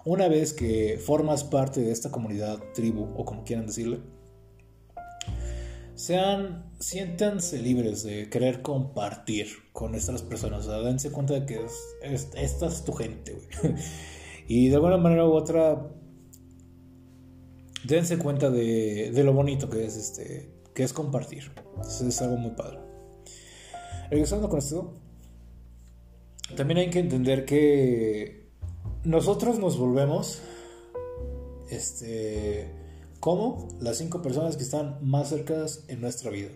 una vez que formas parte de esta comunidad, tribu o como quieran decirle, sean, siéntanse libres de querer compartir con estas personas. O sea, dense cuenta de que esta es tu gente, güey. Y de alguna manera u otra, dense cuenta de, de, lo bonito que es, este, que es compartir. Eso es algo muy padre. Regresando con esto, también hay que entender que nosotros nos volvemos, este, como las cinco personas que están más cercanas en nuestra vida.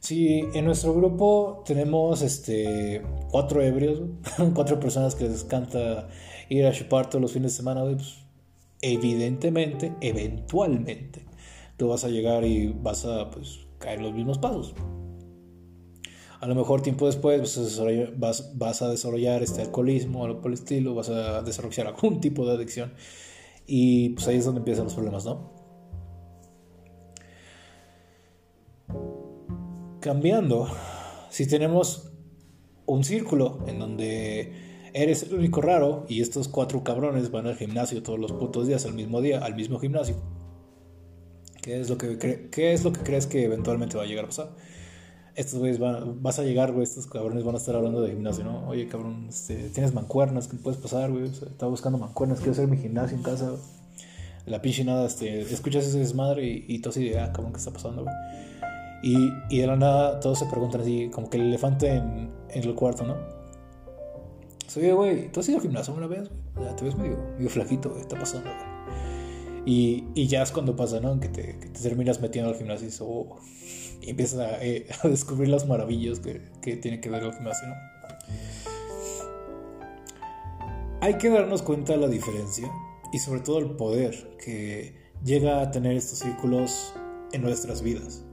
Si en nuestro grupo tenemos este cuatro ebrios, cuatro personas que les encanta ir a chupar todos los fines de semana, pues, evidentemente, eventualmente, tú vas a llegar y vas a pues, caer los mismos pasos. A lo mejor tiempo después vas, vas, a desarrollar este alcoholismo algo por el estilo, vas a desarrollar algún tipo de adicción y pues ahí es donde empiezan los problemas, ¿no? Cambiando, si tenemos un círculo en donde eres el único raro y estos cuatro cabrones van al gimnasio todos los putos días al mismo día, al mismo gimnasio, ¿qué es lo que, qué es lo que crees que eventualmente va a llegar a pasar? estos güeyes van, vas a llegar, güey, estos cabrones van a estar hablando de gimnasio, ¿no? Oye, cabrón, este, tienes mancuernas, ¿qué puedes pasar, güey? estaba buscando mancuernas, quiero hacer mi gimnasio en casa, La pinche nada, este, escuchas ese desmadre y, y tú así de, ah, cabrón, ¿qué está pasando, güey? Y, y de la nada todos se preguntan así, como que el elefante en, en el cuarto, ¿no? Oye, güey, ¿tú has ido al gimnasio una vez? Güey? Te ves medio, medio flaquito, güey, está pasando, güey. Y, y, ya es cuando pasa, ¿no? Que te, que te terminas metiendo al gimnasio oh, y empiezas a, eh, a, descubrir las maravillas que, que tiene que ver el gimnasio, ¿no? Hay que darnos cuenta de la diferencia y sobre todo el poder que llega a tener estos círculos en nuestras vidas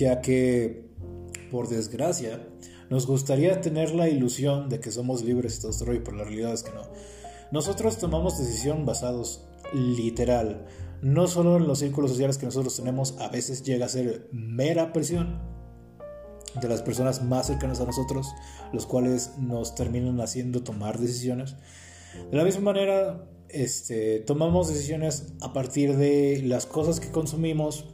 ya que, por desgracia, nos gustaría tener la ilusión de que somos libres y todo esto, pero la realidad es que no. Nosotros tomamos decisión basados literal, no solo en los círculos sociales que nosotros tenemos, a veces llega a ser mera presión de las personas más cercanas a nosotros, los cuales nos terminan haciendo tomar decisiones. De la misma manera, este, tomamos decisiones a partir de las cosas que consumimos,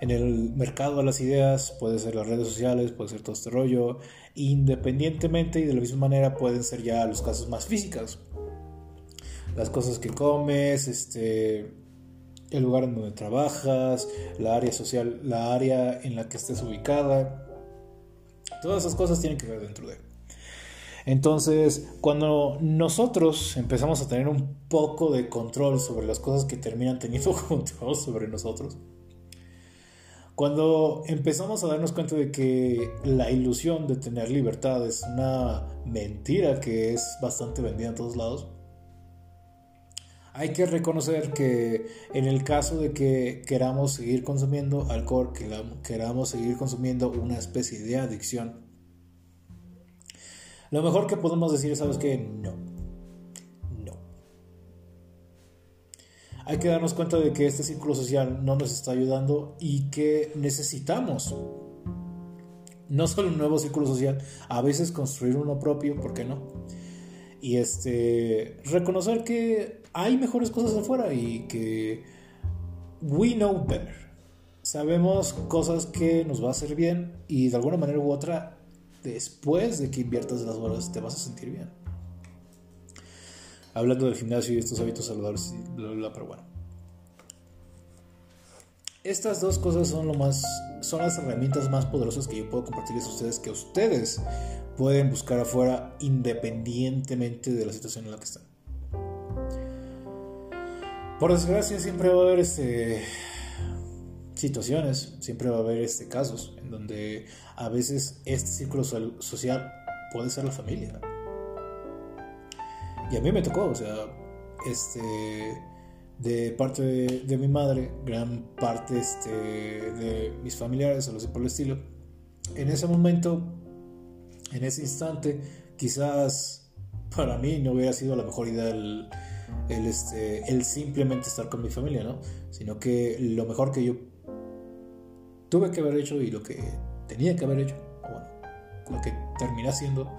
en el mercado de las ideas, puede ser las redes sociales, puede ser todo este rollo, independientemente y de la misma manera pueden ser ya los casos más físicos. Las cosas que comes, este, el lugar en donde trabajas, la área social, la área en la que estés ubicada. Todas esas cosas tienen que ver dentro de. Entonces, cuando nosotros empezamos a tener un poco de control sobre las cosas que terminan teniendo control sobre nosotros, Cuando empezamos a darnos cuenta de que la ilusión de tener libertad es una mentira que es bastante vendida en todos lados, hay que reconocer que en el caso de que queramos seguir consumiendo alcohol, que queramos seguir consumiendo una especie de adicción, lo mejor que podemos decir es, ¿sabes qué? No hay que darnos cuenta de que este círculo social no nos está ayudando y que necesitamos no solo un nuevo círculo social, a veces construir uno propio, ¿por qué no? Y este reconocer que hay mejores cosas afuera y que we know better. Sabemos cosas que nos va a hacer bien y de alguna manera u otra después de que inviertas las horas te vas a sentir bien hablando del gimnasio y estos hábitos saludables pero bueno. Estas dos cosas son lo más son las herramientas más poderosas que yo puedo compartirles a ustedes que ustedes pueden buscar afuera independientemente de la situación en la que están. Por desgracia siempre va a haber este situaciones, siempre va a haber este casos en donde a veces este círculo social puede ser la familia. Y a mí me tocó, o sea, este, de parte de, mi madre, gran parte este, de mis familiares, o lo sé por el estilo. En ese momento, en ese instante, quizás para mí no hubiera sido la mejor idea el, el, este, el simplemente estar con mi familia, ¿no? Sino que lo mejor que yo tuve que haber hecho y lo que tenía que haber hecho, bueno, lo que terminé haciendo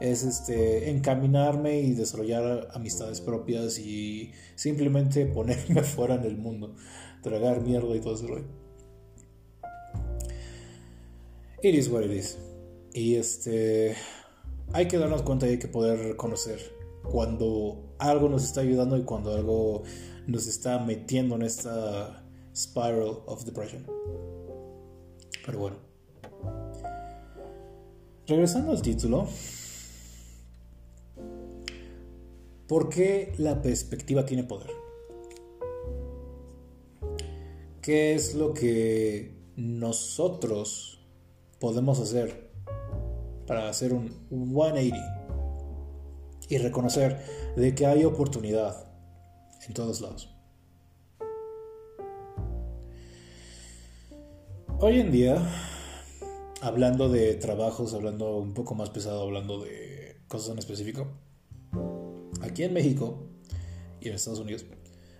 es este, encaminarme y desarrollar amistades propias y simplemente ponerme fuera en el mundo, tragar mierda y todo rollo. It is what it is. Y este, hay que darnos cuenta y hay que poder reconocer cuando algo nos está ayudando y cuando algo nos está metiendo en esta spiral of depression. Pero bueno. Regresando al título, ¿Por qué la perspectiva tiene poder? ¿Qué es lo que nosotros podemos hacer para hacer un 180 y reconocer de que hay oportunidad en todos lados? Hoy en día, hablando de trabajos, hablando un poco más pesado, hablando de cosas en específico, aquí en México y en Estados Unidos,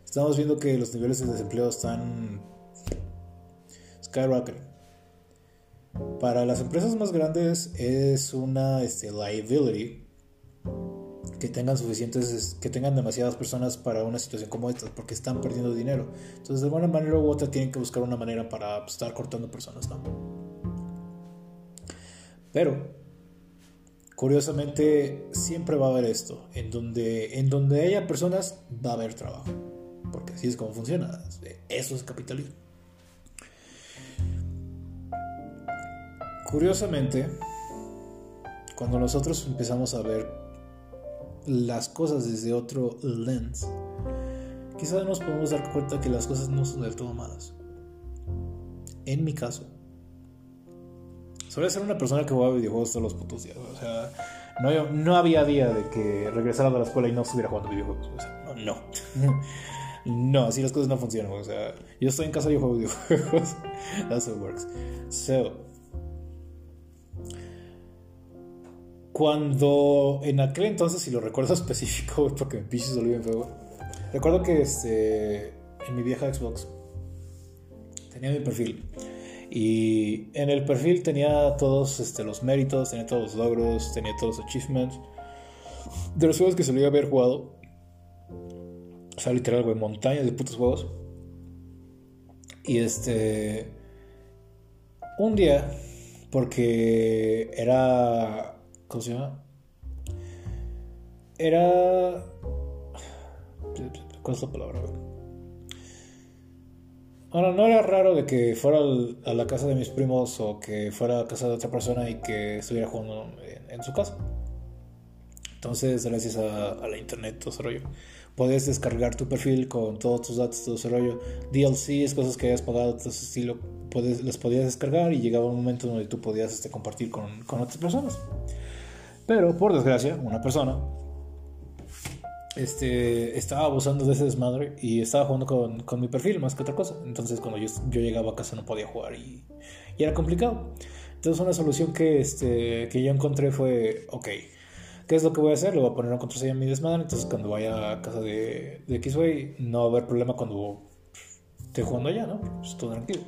estamos viendo que los niveles de desempleo están skyrocketing. Para las empresas más grandes es una este, liability que tengan suficientes, que tengan demasiadas personas para una situación como esta, porque están perdiendo dinero. Entonces, de alguna manera u otra, tienen que buscar una manera para estar cortando personas, ¿no? Pero Curiosamente, siempre va a haber esto. En donde, en donde haya personas, va a haber trabajo. Porque así es como funciona. Eso es capitalismo. Curiosamente, cuando nosotros empezamos a ver las cosas desde otro lens, quizás nos podemos dar cuenta que las cosas no son del todo malas. En mi caso, Suele ser una persona que juega videojuegos todos los putos días. O sea, no, había día de que regresara de la escuela y no estuviera jugando videojuegos. O sea, no. No, así las cosas no funcionan. O sea, yo estoy en casa y yo juego videojuegos. That's how it works. So, cuando en aquel entonces, si lo recuerdo específico, porque me pinches olvidé en fuego. Recuerdo que este, en mi vieja Xbox tenía mi perfil. Y en el perfil tenía todos este, los méritos, tenía todos los logros, tenía todos los achievements de los juegos que solía haber jugado. O sea, literal, güey, montañas de putos juegos. Y este. Un día, porque era. ¿Cómo se llama? Era. ¿Cuál es la palabra, güey? Bueno, no era raro de que fuera a la casa de mis primos o que fuera a casa de otra persona y que estuviera jugando en, su casa. Entonces, gracias a, la internet, todo ese rollo, puedes descargar tu perfil con todos tus datos, todo ese rollo. DLCs, cosas que hayas pagado, todo ese estilo, puedes, las podías descargar y llegaba un momento donde tú podías este, compartir con, con otras personas. Pero, por desgracia, una persona este, estaba abusando de ese desmadre y estaba jugando con, mi perfil más que otra cosa. Entonces cuando yo, llegaba a casa no podía jugar y, y, era complicado. Entonces una solución que, este, que yo encontré fue, ok, ¿qué es lo que voy a hacer? Le voy a poner una contraseña en mi desmadre. Entonces cuando vaya a casa de, de Xway no va a haber problema cuando esté jugando allá, ¿no? Pues todo tranquilo.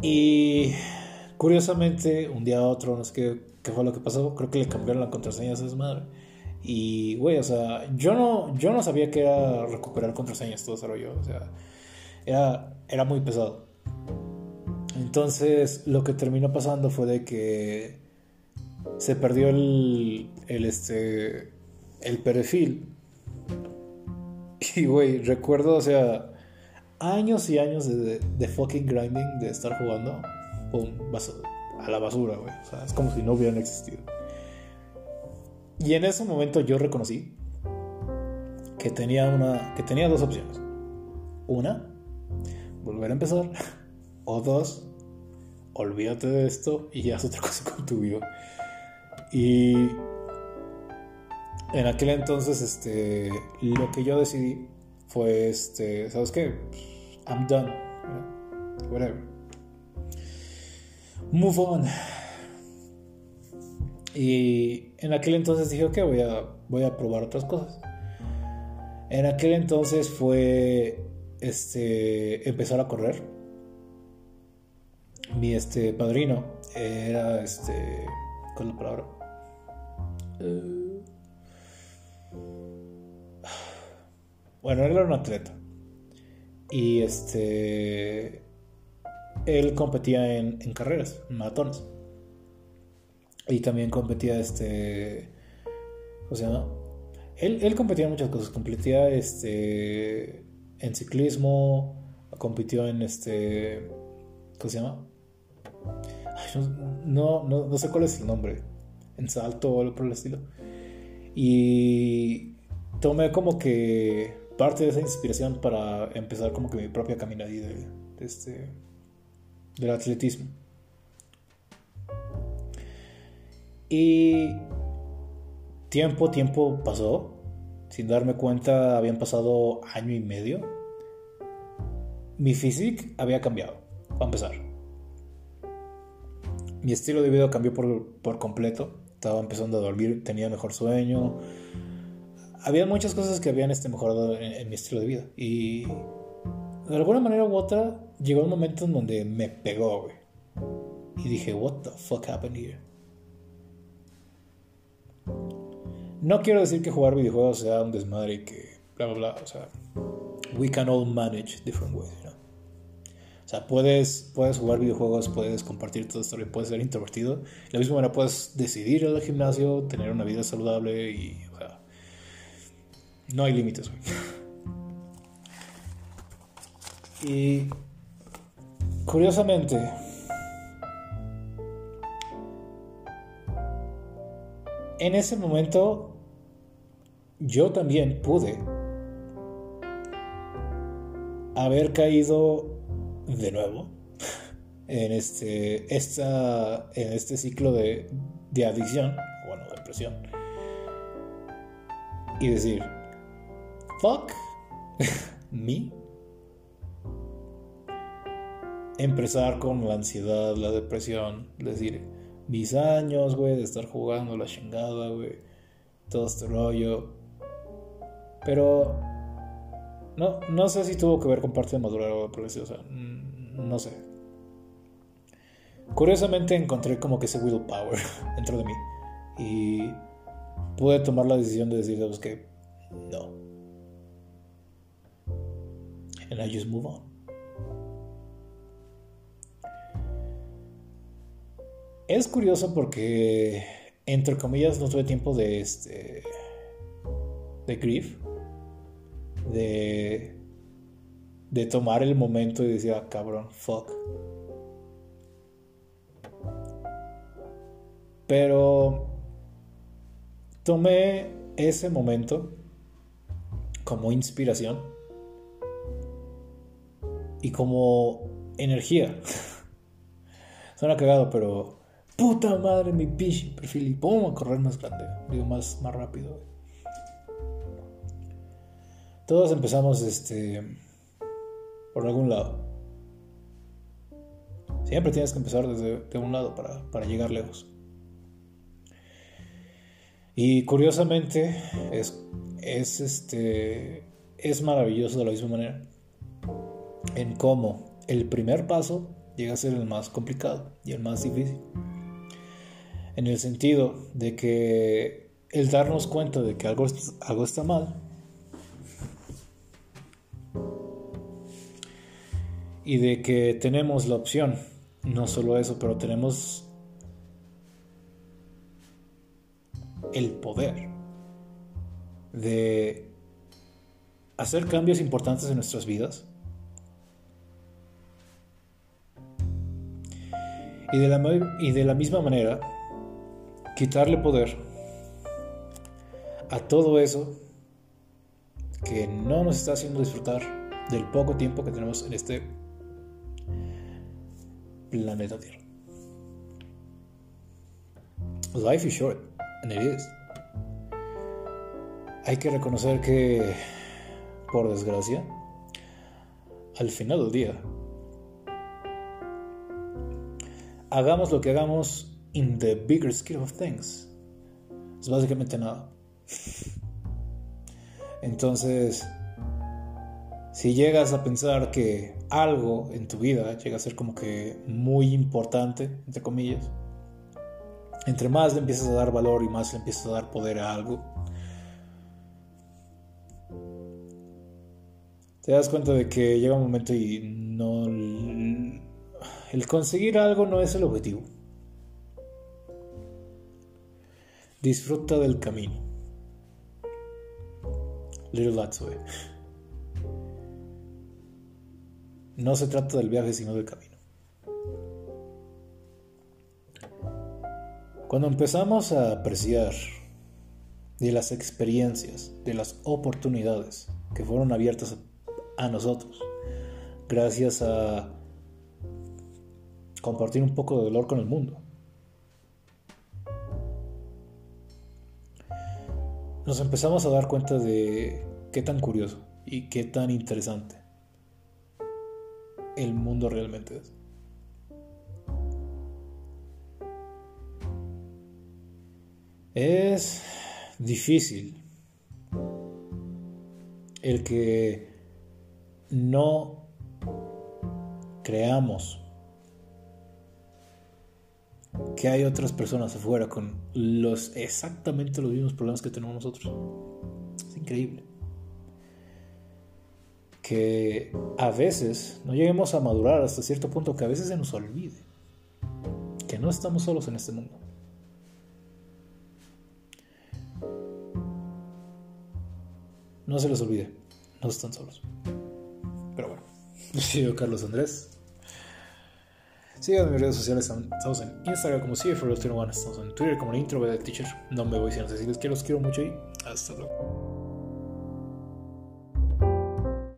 Y curiosamente, un día a otro, no sé qué qué fue lo que pasó. Creo que le cambiaron la contraseña a su madre. Y, güey, o sea, yo no, yo no sabía que era recuperar contraseñas, todo ese rollo. O sea, era, era muy pesado. Entonces, lo que terminó pasando fue de que se perdió el, el, este, el perfil. Y, güey, recuerdo, o sea, años y años de, de, fucking grinding, de estar jugando. Pum, a la basura, güey. O sea, es como si no hubieran existido. Y en ese momento yo reconocí que tenía una que tenía dos opciones. Una, volver a empezar o dos, olvídate de esto y haz otra cosa con tu vida. Y en aquel entonces este lo que yo decidí fue este, ¿sabes qué? I'm done. Whatever move on. Y en aquel entonces dije, ok, voy a, voy a probar otras cosas. En aquel entonces fue este, empezar a correr. Mi este, padrino era, este, ¿cuál es la palabra? Eh, bueno, él era un atleta. Y este él competía en, carreras, en maratones. Y también competía, este. ¿Cómo se llama? Él, competía en muchas cosas. Competía este, en ciclismo, compitió en este. ¿Cómo se llama? no, no, no, sé cuál es el nombre. En salto o algo por el estilo. Y tomé como que parte de esa inspiración para empezar como que mi propia caminadita de, de este del atletismo. Y tiempo, tiempo pasó. Sin darme cuenta, habían pasado año y medio. Mi físico había cambiado, para empezar. Mi estilo de vida cambió por, completo. Estaba empezando a dormir, tenía mejor sueño. Había muchas cosas que habían este, mejorado en mi estilo de vida. Y de alguna manera u otra, llegó un momento en donde me pegó, güey. Y dije, what the fuck happened here? No quiero decir que jugar videojuegos sea un desmadre y que bla bla bla, o sea, we can all manage different ways, ¿no? O sea, puedes, puedes jugar videojuegos, puedes compartir todo esto, puedes ser introvertido. De la misma manera puedes decidir ir al gimnasio, tener una vida saludable y, o sea, no hay límites, güey. Y curiosamente, en ese momento yo también pude haber caído de nuevo en este, esta, en este ciclo de, de adicción, bueno, de depresión, y decir, fuck me empezar con la ansiedad, la depresión, decir, mis años, güey, de estar jugando la chingada, güey, todo este rollo. Pero no, no sé si tuvo que ver con parte de madurar o eso, o sea, mm, no sé. Curiosamente encontré como que ese willpower dentro de mí y pude tomar la decisión de decir, ¿sabes qué? No. And I just move on. Es curioso porque, entre comillas, no tuve tiempo de este. de grief. De. de tomar el momento y decir, ah, cabrón, fuck. Pero. tomé ese momento como inspiración y como energía. Suena cagado, pero puta madre, mi pinche perfil y pum, a correr más grande, digo, más, más rápido. Todos empezamos este por algún lado. Siempre tienes que empezar desde un lado para, para llegar lejos. Y curiosamente es, es, este, es maravilloso de la misma manera en cómo el primer paso llega a ser el más complicado y el más difícil. En el sentido de que el darnos cuenta de que algo, algo está mal y de que tenemos la opción, no solo eso, pero tenemos el poder de hacer cambios importantes en nuestras vidas. Y de, la, y de la misma manera, quitarle poder a todo eso que no nos está haciendo disfrutar del poco tiempo que tenemos en este planeta Tierra. Life is short. Hay que reconocer que, por desgracia, al final del día, hagamos lo que hagamos in the bigger scale of things. Es básicamente nada. Entonces, si llegas a pensar que algo en tu vida llega a ser como que muy importante, entre comillas, entre más le empiezas a dar valor y más le empiezas a dar poder a algo, te das cuenta de que llega un momento y no... El conseguir algo no es el objetivo. Disfruta del camino. Little Latsue. No se trata del viaje, sino del camino. Cuando empezamos a apreciar de las experiencias, de las oportunidades que fueron abiertas a nosotros, gracias a compartir un poco de dolor con el mundo. Nos empezamos a dar cuenta de qué tan curioso y qué tan interesante el mundo realmente es. Es difícil el que no creamos que hay otras personas afuera con los exactamente los mismos problemas que tenemos nosotros. Es increíble. Que a veces no lleguemos a madurar hasta cierto punto que a veces se nos olvide que no estamos solos en este mundo. No se les olvide, no están solos. Pero bueno, yo Carlos Andrés. Síganme en mis redes sociales, estamos en Instagram como CFR1, estamos en Twitter como Intro Teacher. No me voy sin decirles que los quiero mucho y hasta luego.